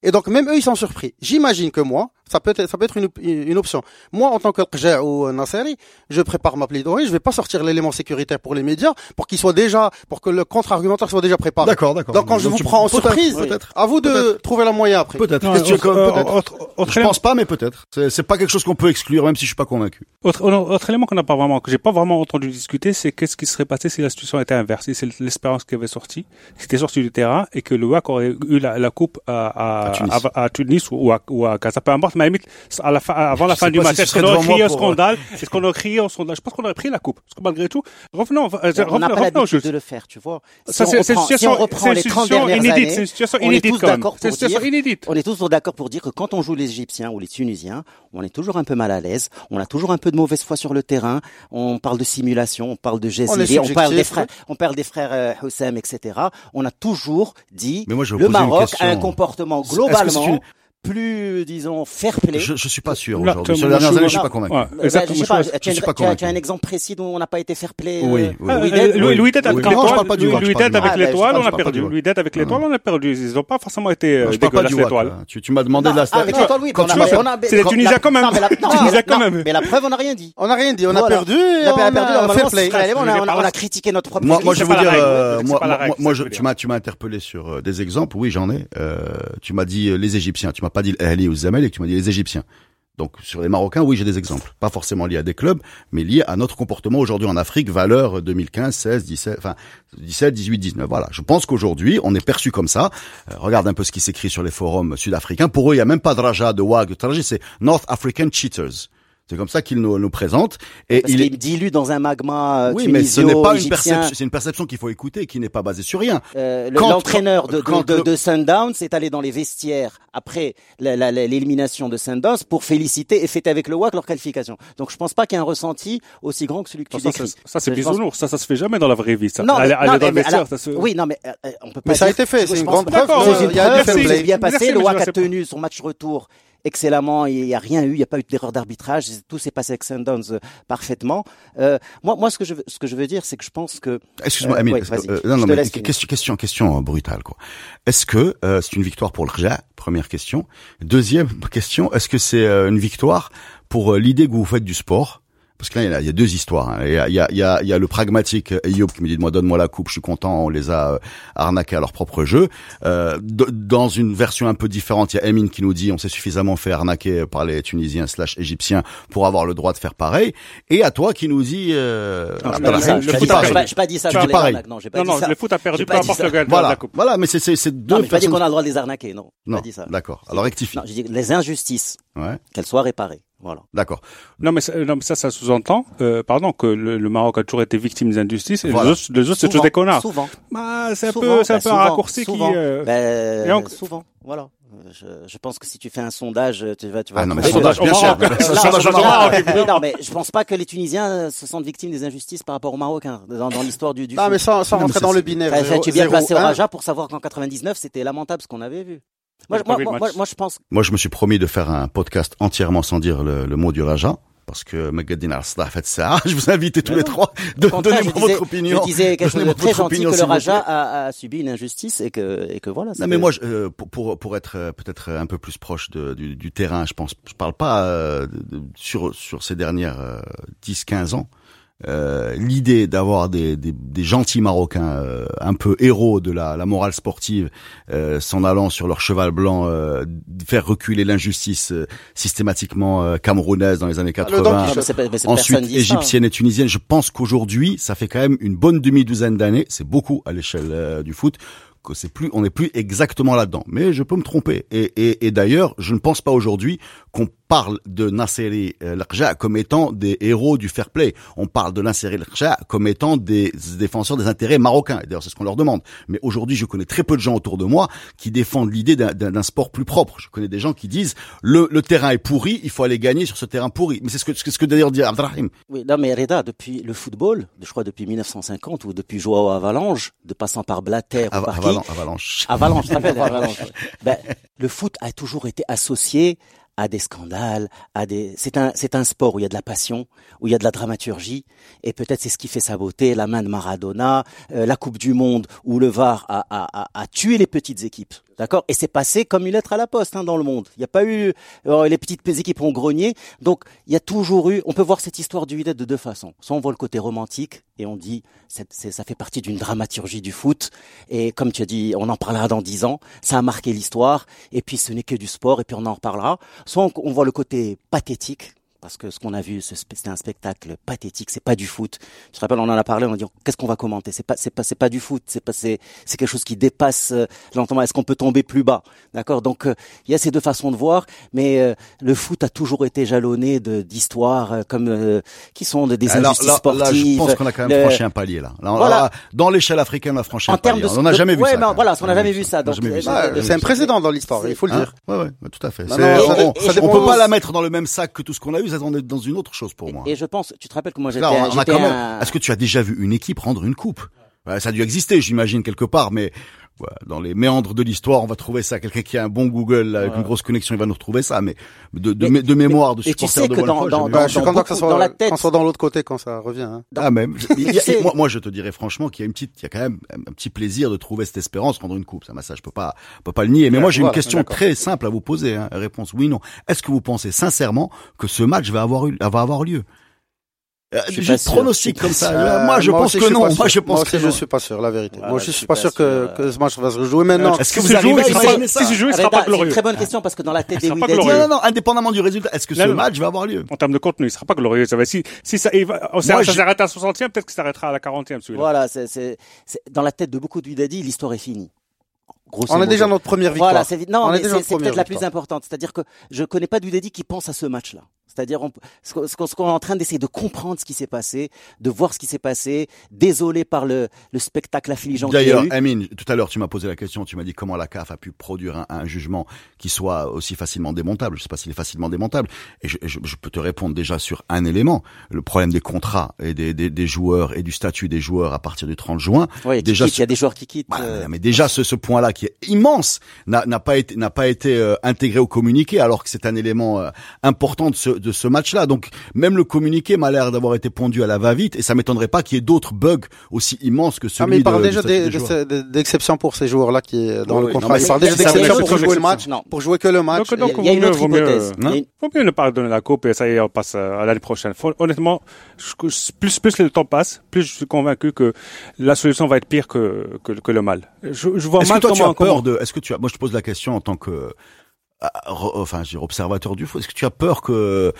Et donc même eux ils sont surpris. J'imagine que moi, ça peut être ça peut être une, une option. Moi en tant que Qja ou Nasseri, je prépare ma plaidoirie, je vais pas sortir l'élément sécuritaire pour les médias pour qu'il soit déjà pour que le contre-argumentaire soit déjà préparé. D'accord, d'accord. Donc quand je vous prends en surprise, peut-être, à vous de trouver la moyen après. peut-être. Comme- euh, autre Je pense pas, mais peut-être. C'est pas quelque chose qu'on peut exclure, même si je suis pas convaincu. Autre, autre élément qu'on n'a pas vraiment, que j'ai pas vraiment entendu discuter, c'est qu'est-ce qui serait passé si la situation était inversée. C'est l'espérance qui avait sorti, qui était sorti du terrain et que le WAC aurait eu la, la coupe à, à, À Tunis. à- à Tunis ou à, ou à Gaza, peu importe, mais à la limite, à la fin, avant la Je fin du match. si Est-ce ce qu'on aurait crié au scandale? Est-ce qu'on aurait crié au scandale? Je pense qu'on aurait pris la coupe. Parce que malgré tout, revenons, euh, On n'a pas l'habitude de le faire, tu vois. Si Ça, on c'est une si situation, reprend c'est les une 30 situation dernières inédite. années, C'est une situation on est inédite tous quand même. d'accord C'est une pour situation dire- inédite. On est tous d'accord pour dire que quand on joue les Égyptiens ou les Tunisiens, on est toujours un peu mal à l'aise, on a toujours un peu de mauvaise foi sur le terrain, on parle de simulation, on parle de On Jazili, on, parle des frères, on parle des frères euh, Houssam, etc. On a toujours dit Mais moi, je le Maroc a un comportement globalement plus, disons, fair play. Je, je suis pas sûr aujourd'hui. Sur les dernières je- années, je suis pas convaincu. Ouais, Euh, bah, exactement. je sais pas, Je- tu as, je suis pas as- tu as convaincu. un exemple précis d'où on n'a pas été fair play Oui, euh, oui. Ah, euh, Louis oui. Louis Tête avec l'étoile, Louis Tête avec l'étoile, Ah, on a perdu. Louis Tête avec l'étoile, on a perdu. Ils n'ont pas forcément été euh, Je parle pas du dégueulasses l'étoile. là. Tu, tu m'as demandé de la Non, avec l'étoile, oui, on a- on a- C'est les Tunisiens la- quand même. Tunisiens quand même. Mais la preuve, on n'a rien dit. On n'a rien dit, on a perdu. On a on perdu, a normalement, fair play. on a- on a- on a critiqué notre propre Moi, je vais vous dire, euh, moi, tu m'as, tu m'as interpellé sur euh, des exemples. Oui, j'en ai. Euh, tu m'as dit euh, les Égyptiens. Tu m'as pas dit ou Zamalek. Tu m'as dit les Égyptiens. Donc sur les Marocains, oui, j'ai des exemples. Pas forcément liés à des clubs, mais liés à notre comportement aujourd'hui en Afrique, valeur 2015, 16, 17, enfin 17, 18, 19. Voilà. Je pense qu'aujourd'hui, on est perçu comme ça. Euh, regarde un peu ce qui s'écrit sur les forums sud-africains. Pour eux, il y a même pas de Raja, de WAG, de Taraji, c'est North African Cheaters. C'est comme ça qu'il nous, nous présente. Et Parce il qu'il est... dilue dans un magma euh, Oui, mais ce n'est pas une perception. C'est une perception qu'il faut écouter, qui n'est pas basée sur rien. Euh, le- L'entraîneur de, de, de, le- de Sundowns est allé dans les vestiaires après l'élimination de Sundowns pour féliciter et fêter avec le WAC leur qualification. Donc je pense pas qu'il y ait un ressenti aussi grand que celui que tu Ça, décris. ça, c'est bisounours. Ça, ça se fait jamais dans la vraie vie. Ça. Non, mais, aller, aller non, dans le mais- vestiaire, alors, ça se... oui, non, mais euh, euh, on peut pas Mais ça a été fait, c'est une grande preuve. C'est bien passé. Le WAC a tenu son match retour excellemment. Il n'y a rien eu. Il n'y a pas eu d'erreur d'arbitrage. Tout s'est passé avec Sundowns euh, parfaitement. Euh, moi, moi, ce que je veux, ce que je veux dire, c'est que je pense que Excuse-moi, Euh, Amine. ouais, euh, non, non, mais question, question, question brutale, quoi. Est-ce que euh, c'est une victoire pour le Rja? Première question. Deuxième question, est-ce que c'est une victoire pour l'idée que vous faites du sport? Parce que là, il y a, il y a deux histoires. hein. Il, y a, il, y a, il, y a, le pragmatique Ayoub qui me dit moi donne-moi la coupe, je suis content, on les a euh, arnaqués à leur propre jeu. Euh, dans une version un peu différente, il y a Emin qui nous dit on s'est suffisamment fait arnaquer par les Tunisiens slash Égyptiens pour avoir le droit de faire pareil. Et à toi qui nous dit euh, Non, J'ai pas pas dit ça, pas- dit Tu dis les pareil. Non, pas Non, dit non, ça. le foot a perdu, peu importe le de Voilà, la coupe. voilà, mais c'est c'est c'est deux Non, mais j'ai pas dit qu'on a le droit de les arnaquer, non. Non, d'accord. Alors rectifie. Non, j'ai dit les injustices, Ouais, qu'elles soient réparées. Voilà. d'accord. Non, mais ça, non, mais ça, ça sous-entend, euh, pardon, que le, le Maroc a toujours été victime des injustices et Voilà. les autres, les autres, c'est tous des connards. Souvent. Bah, c'est un Souvent, peu, c'est un bah, peu un raccourci souvent. qui, euh, Ben, et on- souvent, voilà. Euh, Je, je pense que si tu fais un sondage, tu vas, tu vas. Ah non, mais trouver sondage, bien sûr. Non, mais je pense pas que les Tunisiens se sentent victimes des injustices par rapport aux Marocains dans, dans l'histoire du, du Non, foot. mais sans, sans rentrer ça, dans le binaire. Enfin, tu es bien placé au. Raja pour savoir qu'en 99, c'était lamentable ce qu'on avait vu. Moi, je pense. Moi, je me suis promis de faire un podcast entièrement sans dire le, le mot du Raja. Parce que Megadin Arslan a fait ça. Je vous invite tous les trois. De, disais- votre opinion. Je disais quelque chose de très gentil que le Raja a, a subi une injustice et que, et que voilà. Non mais moi, je, euh, pour, pour être euh, peut-être un peu plus proche de, du, du terrain, je pense, je parle pas euh, sur sur ces dernières euh, 10-15 ans. Euh, L'idée d'avoir des, des, des gentils Marocains, euh, un peu héros de la, la morale sportive, euh, s'en allant sur leur cheval blanc, euh, faire reculer l'injustice euh, systématiquement euh, camerounaise dans les années Ah, le 80. Don Ah, mais mais Ensuite, ça. égyptienne et tunisienne. Je pense qu'aujourd'hui, ça fait quand même une bonne demi-douzaine d'années. C'est beaucoup à l'échelle du foot. Que c'est plus, on n'est plus exactement là-dedans. Mais je peux me tromper. Et, et, et d'ailleurs, je ne pense pas aujourd'hui qu'on parle de Nasseri Larja comme étant des héros du fair play. On parle de Nasseri Larja comme étant des défenseurs des intérêts marocains. D'ailleurs, c'est ce qu'on leur demande. Mais aujourd'hui, je connais très peu de gens autour de moi qui défendent l'idée d'un- sport plus propre. Je connais des gens qui disent le, le terrain est pourri, il faut aller gagner sur ce terrain pourri. Mais c'est ce que, ce que d'ailleurs dit Abdrahim. Oui, non, mais Reda, depuis le football, je crois depuis 1950 ou depuis Joao Avalanche, de passant par Blatter ou par qui, Avalanche. Avalanche, ça Avalanche. Ben, le foot a toujours été associé à des scandales, à des. C'est un, c'est un sport où il y a de la passion, où il y a de la dramaturgie, et peut-être c'est ce qui fait sa beauté. La main de Maradona, euh, la Coupe du Monde où le VAR a, a, a, a tué les petites équipes, d'accord? Et c'est passé comme une lettre à la poste hein, dans le monde. Il n'y a pas eu euh, les petites équipes ont grogné, donc il y a toujours eu. On peut voir cette histoire du Wydad de deux façons. Soit on voit le côté romantique et on dit c'est- ça fait partie d'une dramaturgie du foot, et comme tu as dit, on en parlera dans dix ans. Ça a marqué l'histoire, et puis ce n'est que du sport, et puis on en reparlera. Soit on voit le côté pathétique, parce que ce qu'on a vu, c'était un spectacle pathétique. C'est pas du foot. Je te rappelle, on en a parlé. On a dit, qu'est-ce qu'on va commenter? C'est pas, c'est pas, c'est pas du foot. C'est pas, c'est, c'est quelque chose qui dépasse euh, l'entendement. Est-ce qu'on peut tomber plus bas? D'accord? Donc, euh, il y a ces deux façons de voir, mais euh, le foot a toujours été jalonné de d'histoires euh, comme euh, qui sont de, des Alors, injustices là, sportives. là, je pense qu'on a quand même le- franchi un palier là. Là, on- Voilà. là, dans l'échelle africaine, on a franchi en un palier. termes de, on n'en a de- jamais vu ouais, ça. mais quand voilà, même. on n'a jamais vu ça. On n'a jamais vu ça. C'est un précédent dans l'histoire, il faut le Hein dire. ouais, ouais, tout à fait. Bah on, peut pas la mettre dans le même sac que tout ce qu'on a eu. On est dans une autre chose pour moi. Et je pense, tu te rappelles que moi j'étais, un- Est-ce que tu as déjà vu une équipe rendre une coupe? Ça a dû exister, j'imagine quelque part, mais dans les méandres de l'histoire, on va trouver ça. Quelqu'un qui a un bon Google là, avec une grosse connexion, il va nous retrouver ça. Mais de, de, Mais- de mémoire, de et tu supporter sais de que dans- dans- dans- je suis content que ça soit dans la tête. qu'on soit dans l'autre côté quand ça revient. hein. Ah même. Moi, moi, je te dirais franchement qu'il y a une petite, il y a quand même un petit plaisir de trouver cette espérance, rendre une coupe. Ça, ça, je peux pas, je peux pas le nier. Mais moi, j'ai une question très simple à vous poser. Hein. Réponse oui, non. Est-ce que vous pensez sincèrement que ce match va avoir eu, va avoir lieu? Je suis Juste pas sûr. pronostic Je suis comme ça. Euh, moi, je pense aussi, que non. Moi, je pense Moi que je non. suis pas sûr, la vérité. Voilà, Moi, je je suis suis pas pas sûr sûr, que, euh, que ce match va se rejouer maintenant. Est-ce que Si vous arrivez si c'est joué, il sera pas c'est une glorieux. très bonne question parce que dans la tête des glorieux. Non, non, non, indépendamment du résultat, est-ce que ce match va avoir lieu? En termes de contenu, il sera pas glorieux. Ça va, si, si ça, il va, ça, Moi, ça je- s'arrête à 60e, peut-être que ça s'arrêtera à la 40e, celui-là. Voilà, c'est, dans la tête de beaucoup de Wydadi, l'histoire est finie. Grosso On a modo. déjà notre première victoire. Voilà, c'est, non, On mais c'est, peut-être la plus importante. C'est-à-dire que je connais pas de Wydadi qui pense à ce match-là. C'est-à-dire, on- ce qu'on est en train d'essayer de comprendre ce qui s'est passé, de voir ce qui s'est passé, désolé par le, le spectacle affligeant qu'il y a D'ailleurs, eu. Amine, tout à l'heure, tu m'as posé la question, tu m'as dit comment la CAF a pu produire un, un jugement qui soit aussi facilement démontable. Je sais pas s'il est facilement démontable. Et je, je- je peux te répondre déjà sur un élément. Le problème des contrats et des, des, des joueurs et du statut des joueurs à partir du 30 juin. Oui, déjà, il y a des joueurs qui quittent. Bah, euh, mais déjà ce, ce point-là qui est immense n'a n'a pas été n'a pas été euh, intégré au communiqué alors que c'est un élément euh, important de ce de ce match-là. Donc même le communiqué m'a l'air d'avoir été pondu à la va-vite et ça m'étonnerait pas qu'il y ait d'autres bugs aussi immenses que Ah, celui mais il parle de, déjà de de- d'exception pour ces joueurs-là qui est dans Oui, le contrat. Non, mais il parle déjà d'exception pour jouer le match, non. pour jouer que le match. Donc, donc, il y a une vaut autre vaut mieux, hypothèse. Il Faut mieux ne pas donner la coupe et ça y est, on passe à l'année prochaine. Faut- honnêtement, je- plus, plus le temps passe, plus je suis convaincu que la solution va être pire que, que, que le mal. Je, je vois Est-ce que mal toi tu comment, as peur comment- de Est-ce que tu as Moi je te pose la question en tant que ah, enfin je dire, observateur du foot. Est-ce que tu as peur que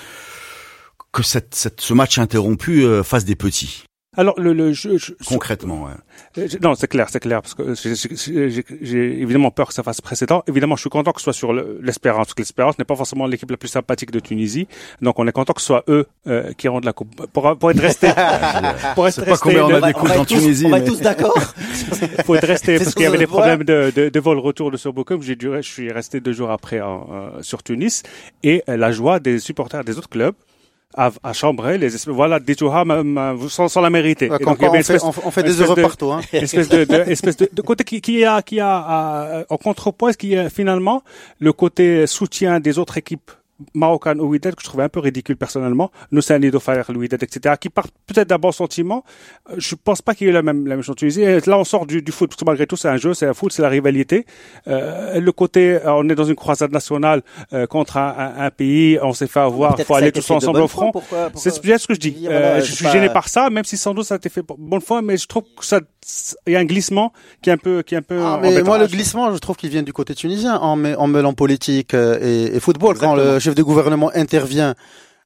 que cette, cette ce match interrompu euh, fasse des petits? Alors, le, le, je, je- concrètement ouais. Euh, je- Non, c'est clair, c'est clair, parce que j'ai- j'ai j'ai- j'ai évidemment peur que ça fasse précédent. Évidemment, je suis content que ce soit sur le- l'Espérance, parce que l'Espérance n'est pas forcément l'équipe la plus sympathique de Tunisie. Donc, on est content que ce soit eux euh, qui rendent la coupe. Pour, pour être resté, pour être C'est pas resté, combien on a des coupes en Tunisie. On va tous d'accord. faut être resté parce ce qu'il y avait des problèmes de, de, de vol retour de sur Bochum. J'ai duré, je suis resté deux jours après en, euh, sur Tunis et euh, la joie des supporters des autres clubs à, à chambrer les espèces, voilà, des Touha, sans, sans la mériter. Donc, avait on une fait, espèce- on, on fait des espèce heureux de- partout. Hein. espèce de, de espèce de, de côté qui, qui a qui a en contrepoids qui est finalement le côté soutien des autres équipes marocaines au Wydad que je trouvais un peu ridicule personnellement Noussani Dofayer le Wydad etc qui partent peut-être d'un bon sentiment Euh, je pense pas qu'il y ait la même la même chose en Tunisie Et là on sort du, du foot parce que malgré tout c'est un jeu c'est un foot c'est la rivalité euh, le côté euh, on est dans une croisade nationale euh, contre un, un, un pays on s'est fait avoir faut aller tous ensemble au front c'est bien ce que je dis. voilà, Euh, je suis pas- gêné par ça, même si sans doute ça a été fait bonne foi, mais je trouve que ça, il y a un glissement qui est un peu, qui est un peu. Ah, mais moi, le glissement, je trouve qu'il vient du côté tunisien, en, en mêlant politique euh, et, et football. Quand le chef de gouvernement intervient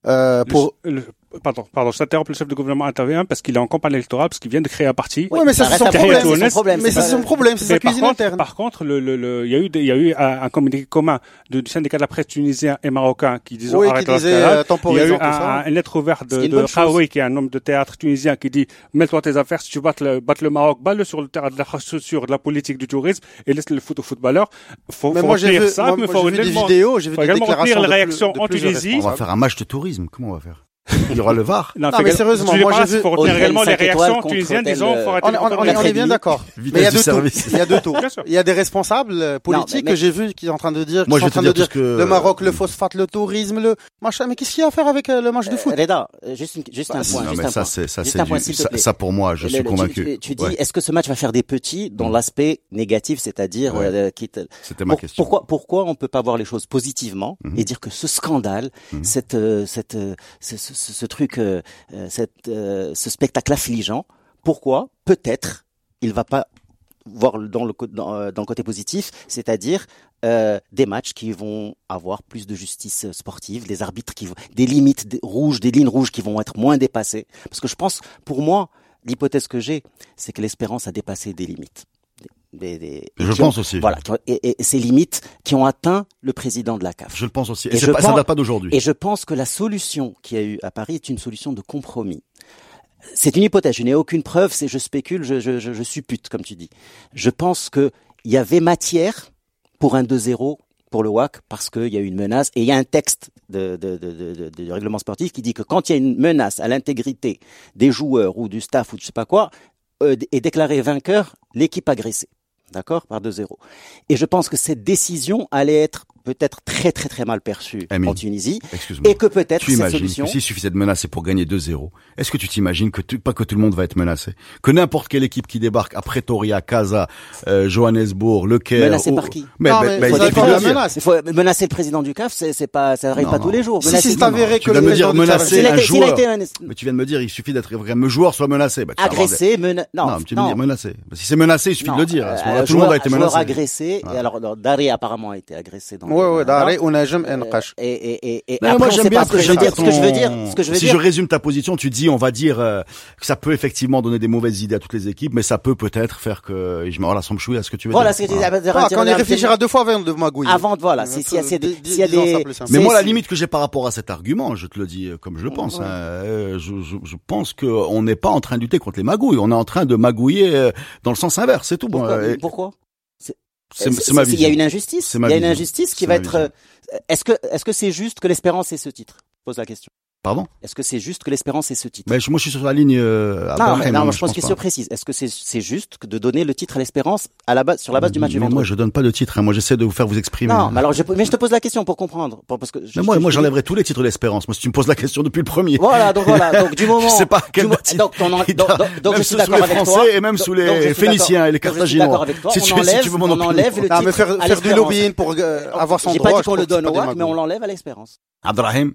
euh, Le- pour... le- pardon, pardon, je t'interromps, le chef de gouvernement intervient parce qu'il est en campagne électorale, parce qu'il vient de créer un parti. Oui, mais ça, c'est son après, problème. c'est son problème, Mais c'est son problème, c'est sa cuisine contre, interne. par contre, le, le, le- il y a eu, des- il y a eu un, un communiqué commun de- du syndicat de la presse tunisien et marocain qui disait Oui, qui arrête disait, euh, Il y a eu un, une lettre ouverte de, de qui est un homme de théâtre tunisien, qui dit mets-toi tes affaires, si tu battes le, battes le Maroc, balle-le sur le terrain de l'infrastructure, de la politique, du tourisme, et laisse le foot aux footballeurs. Faut, Mais faut moi, j'ai retenir vu, ça, mais faut j'ai vu des également- vidéos, j'ai vu faut des également déclarations la réaction de en plusieurs Tunisie. On va faire un match de tourisme. Comment on va faire? Il y aura le VAR. Non, Non, faut mais sérieusement, moi, j'ai il vu- faut retenir également les réactions tunisiennes disant euh, faut arrêter On, on- on est, on est contrôles. bien d'accord. Mais il y a du de tout. service. Il y a. Il y des responsables euh, politiques mais- que j'ai vus qui sont en train de dire, qui Moi, sont je en train de dire que- le Maroc, le phosphate, le tourisme, le machin. Mais qu'est-ce qu'il y a à faire avec euh, le match de foot? Reda, juste, une- juste un Bah, point. Non, juste mais un ça, c'est ça, c'est ça, pour moi, je suis convaincu. Tu, dis, est-ce que ce match va faire des petits dans l'aspect négatif, c'est-à-dire Ouais. euh, qui te- C'était ma question. Pourquoi, pourquoi on peut pas voir les choses positivement Mhm. et dire que ce scandale, Mhm. cette, euh, cette, ce, truc, euh, euh, euh, ce spectacle affligeant, pourquoi peut-être il va pas voir euh, dans le côté positif, c'est-à-dire des matchs qui vont avoir plus de justice sportive, des arbitres qui vont, des limites rouges, des lignes rouges qui vont être moins dépassées. Parce que je pense, pour moi, l'hypothèse que j'ai, c'est que l'espérance a dépassé des limites. Des, des- Je ont- pense aussi. Voilà, qui ont- et, et ces limites qui ont atteint le président de la CAF. Je le pense aussi. Et, Et je pas, ça pense- date pas d'aujourd'hui. Et je pense que la solution qu'il y a eu à Paris est une solution de compromis. C'est une hypothèse, je n'ai aucune preuve, c'est je spécule, je, je, je, je suppute, comme tu dis. Je pense que il y avait matière pour un 2-0 pour le WAC parce qu'il y a eu une menace et il y a un texte de, de, de, de, de- de règlement sportif qui dit que quand il y a une menace à l'intégrité des joueurs ou du staff ou je sais pas quoi, euh, est déclaré vainqueur l'équipe agressée. D'accord? Par 2-0. Et je pense que cette décision allait être peut-être très très très mal perçue Amine. en Tunisie Excuse-moi. et que peut-être Tu cette imagines solution s'il suffisait de menacer pour gagner 2-0, est-ce que tu t'imagines que tu- pas que tout le monde va être menacé? Que n'importe quelle équipe qui débarque à Pretoria, Casa, euh, Johannesburg, Le Caire... Menacé ou- par qui? Mais, Non, mais- mais mais faut il de la menace. Il faut menacer le président du CAF, c'est c'est pas, ça arrive Non, pas non. tous les jours. Si, Menacer- si c'est avéré Tu que viens le de me dire président du CAF- menacer S'il a un joueur. Mais tu viens de me dire, il suffit d'être vrai, le joueur soit menacé. Bah, tu agressé, mena... non, tu viens de me dire menacé. Bah, Si c'est menacé, il suffit de le dire. Euh, tout le monde a été un joueur menacé. agressé. Et alors, Daré apparemment a été agressé dans ouais, d'arrêt, on a jamais Et, et, et, non, après, moi, j'aime bien ce que je veux dire. Ce que je veux dire, ce que je veux si dire. je résume ta position, tu dis, on va dire euh, que ça peut effectivement donner des mauvaises idées à toutes les équipes, mais ça peut peut-être faire que je me voilà, sans me chouiller à ce que tu veux voilà, dire. Voilà, ce que tu ah, Quand on y réfléchira deux fois avant de magouiller. Avant, voilà, s'il si, si, si, y a des, Mais moi, la limite que j'ai par rapport à cet argument, je te le dis euh, comme je le pense, hein, euh, je pense qu'on n'est pas en train de lutter contre les magouilles, on est en train de magouiller euh, dans le sens inverse, c'est tout. Pourquoi? C'est ma vision. Il y a une injustice. Il y a une injustice qui va être. euh, Est-ce que est-ce que c'est juste que l'espérance ait ce titre? Pose la question. Pardon Est-ce que c'est juste que l'espérance ait ce titre Mais moi, je suis sur la ligne. Euh, Non, mais non, je pense pense qu'il se précise. Est-ce que c'est juste que de donner le titre à l'espérance à la base sur la base du match du Mais moi, je donne pas de titre. hein. Moi, j'essaie de vous faire vous exprimer. Non, mais alors je, mais je te pose la question pour comprendre, pour- parce que je- Mais moi, je- moi, je- j'enlèverai tous les titres d'espérance. Moi, si tu me poses la question depuis le premier. Voilà, donc voilà, donc du moment. Je sais pas quel du mo- titre. donc, ton en- donc, donc, donc même je suis sous d'accord les avec toi. Français et même sous les Donc, je suis Phéniciens d'accord- et les donc, je suis Carthaginois. d'accord avec toi. Si on tu veux- si enlève, tu veux mon on enlève le Non, mais titre faire, du l'espérance. lobbying pour euh, avoir son J'ai droit. pas dit qu'on le donne au mais on l'enlève à l'espérance. Abdelrahim,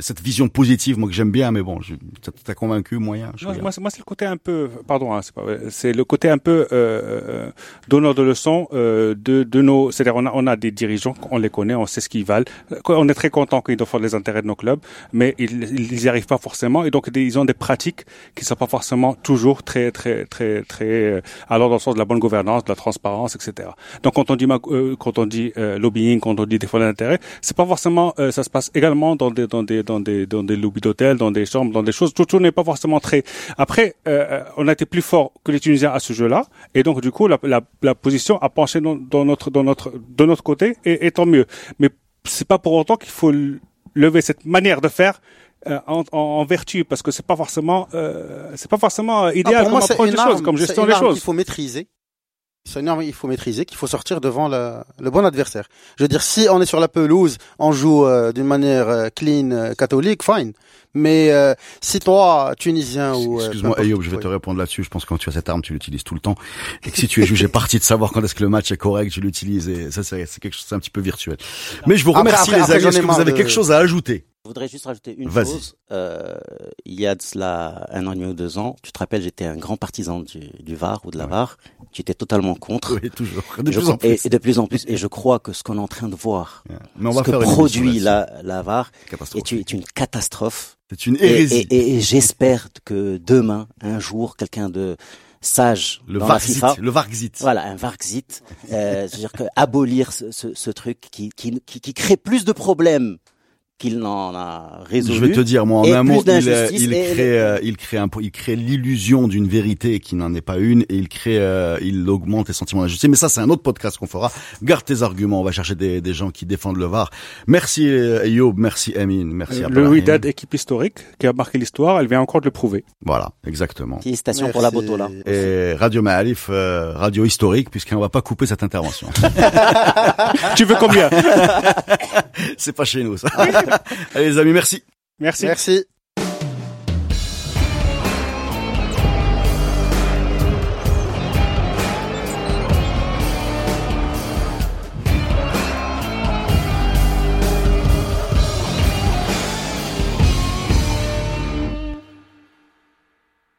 cette vision positive, moi que j'aime bien, mais bon, je- ça t'a convaincu, moyen. je Moi, regarde. moi, c'est- moi, c'est le côté un peu, pardon, hein, c'est pas, c'est le côté un peu euh, euh, donneur de leçons euh, de, de nos, c'est-à-dire on a, on a des dirigeants, on les connaît, on sait ce qu'ils valent. On est très content qu'ils défendent les intérêts de nos clubs, mais ils, ils y arrivent pas forcément, et donc ils ont des pratiques qui sont pas forcément toujours très, très, très, très, euh, allant dans le sens de la bonne gouvernance, de la transparence, etc. Donc quand on dit euh, quand on dit euh, lobbying, quand on dit défendre l'intérêt, c'est pas forcément, euh, ça se passe également dans des, dans des, dans des, dans des lobbies d'hôtels, dans des chambres, dans des choses. Tout, tout n'est pas forcément très. Après, euh, on a été plus fort que les Tunisiens à ce jeu-là, et donc du coup, la, la, la position a penché dans, dans notre, dans notre, de notre côté, et, et tant mieux. Mais c'est pas pour autant qu'il faut lever cette manière de faire. euh, en, en, en vertu parce que c'est pas forcément euh, c'est pas forcément euh, Ah, idéal pour moi, comme approche des choses comme gestion des choses qu'il faut maîtriser. C'est une arme qu'il faut maîtriser, qu'il faut sortir devant le, le bon adversaire. Je veux dire, si on est sur la pelouse, on joue euh, d'une manière euh, clean, euh, catholique, fine. Mais euh, si toi, Tunisien ou... euh, Excuse-moi, Ayoub, je vais te répondre là-dessus. Je pense que quand tu as cette arme, tu l'utilises tout le temps. Et que si tu es jugé parti de savoir quand est-ce que le match est correct, tu l'utilises. Et ça, c'est quelque chose, c'est un petit peu virtuel. Mais je vous remercie, après- les amis. Est-ce que vous avez de- quelque chose à ajouter? Je voudrais juste rajouter une chose. Euh, il y a de cela un an et demi ou deux ans, tu te rappelles, j'étais un grand partisan du, du VAR ou de la VAR. Tu étais totalement contre. Oui, toujours. De Je- plus en plus. et de plus en plus. Et je crois que ce qu'on est en train de voir, Mais on ce va que faire produit la, la VAR, est, une- est une catastrophe. C'est une hérésie. et- et- et j'espère que demain, un jour, quelqu'un de sage Le dans la Varxit. FIFA, Le Varxit. voilà, un Varxit, euh, c'est-à-dire abolir ce, ce, ce truc qui, qui, qui, qui crée plus de problèmes qu'il n'en a résolu. Je vais te dire, moi, en un mot, il, euh, il et- crée, euh, il crée un, il crée l'illusion d'une vérité qui n'en est pas une, et il crée, euh, il augmente les sentiments d'injustice. Mais ça, c'est un autre podcast qu'on fera. Garde tes arguments. On va chercher des, des gens qui défendent le VAR. Merci euh, Ayoub, merci Amin, merci le Abdelrahim. Wydad équipe historique qui a marqué l'histoire elle vient encore de le prouver Voilà, exactement. Félicitations pour la Merci. Botola. Et Radio Maalif, euh, radio historique, puisqu'on va pas couper cette intervention. tu veux combien? C'est pas chez nous, ça. Allez les amis, merci. merci Merci.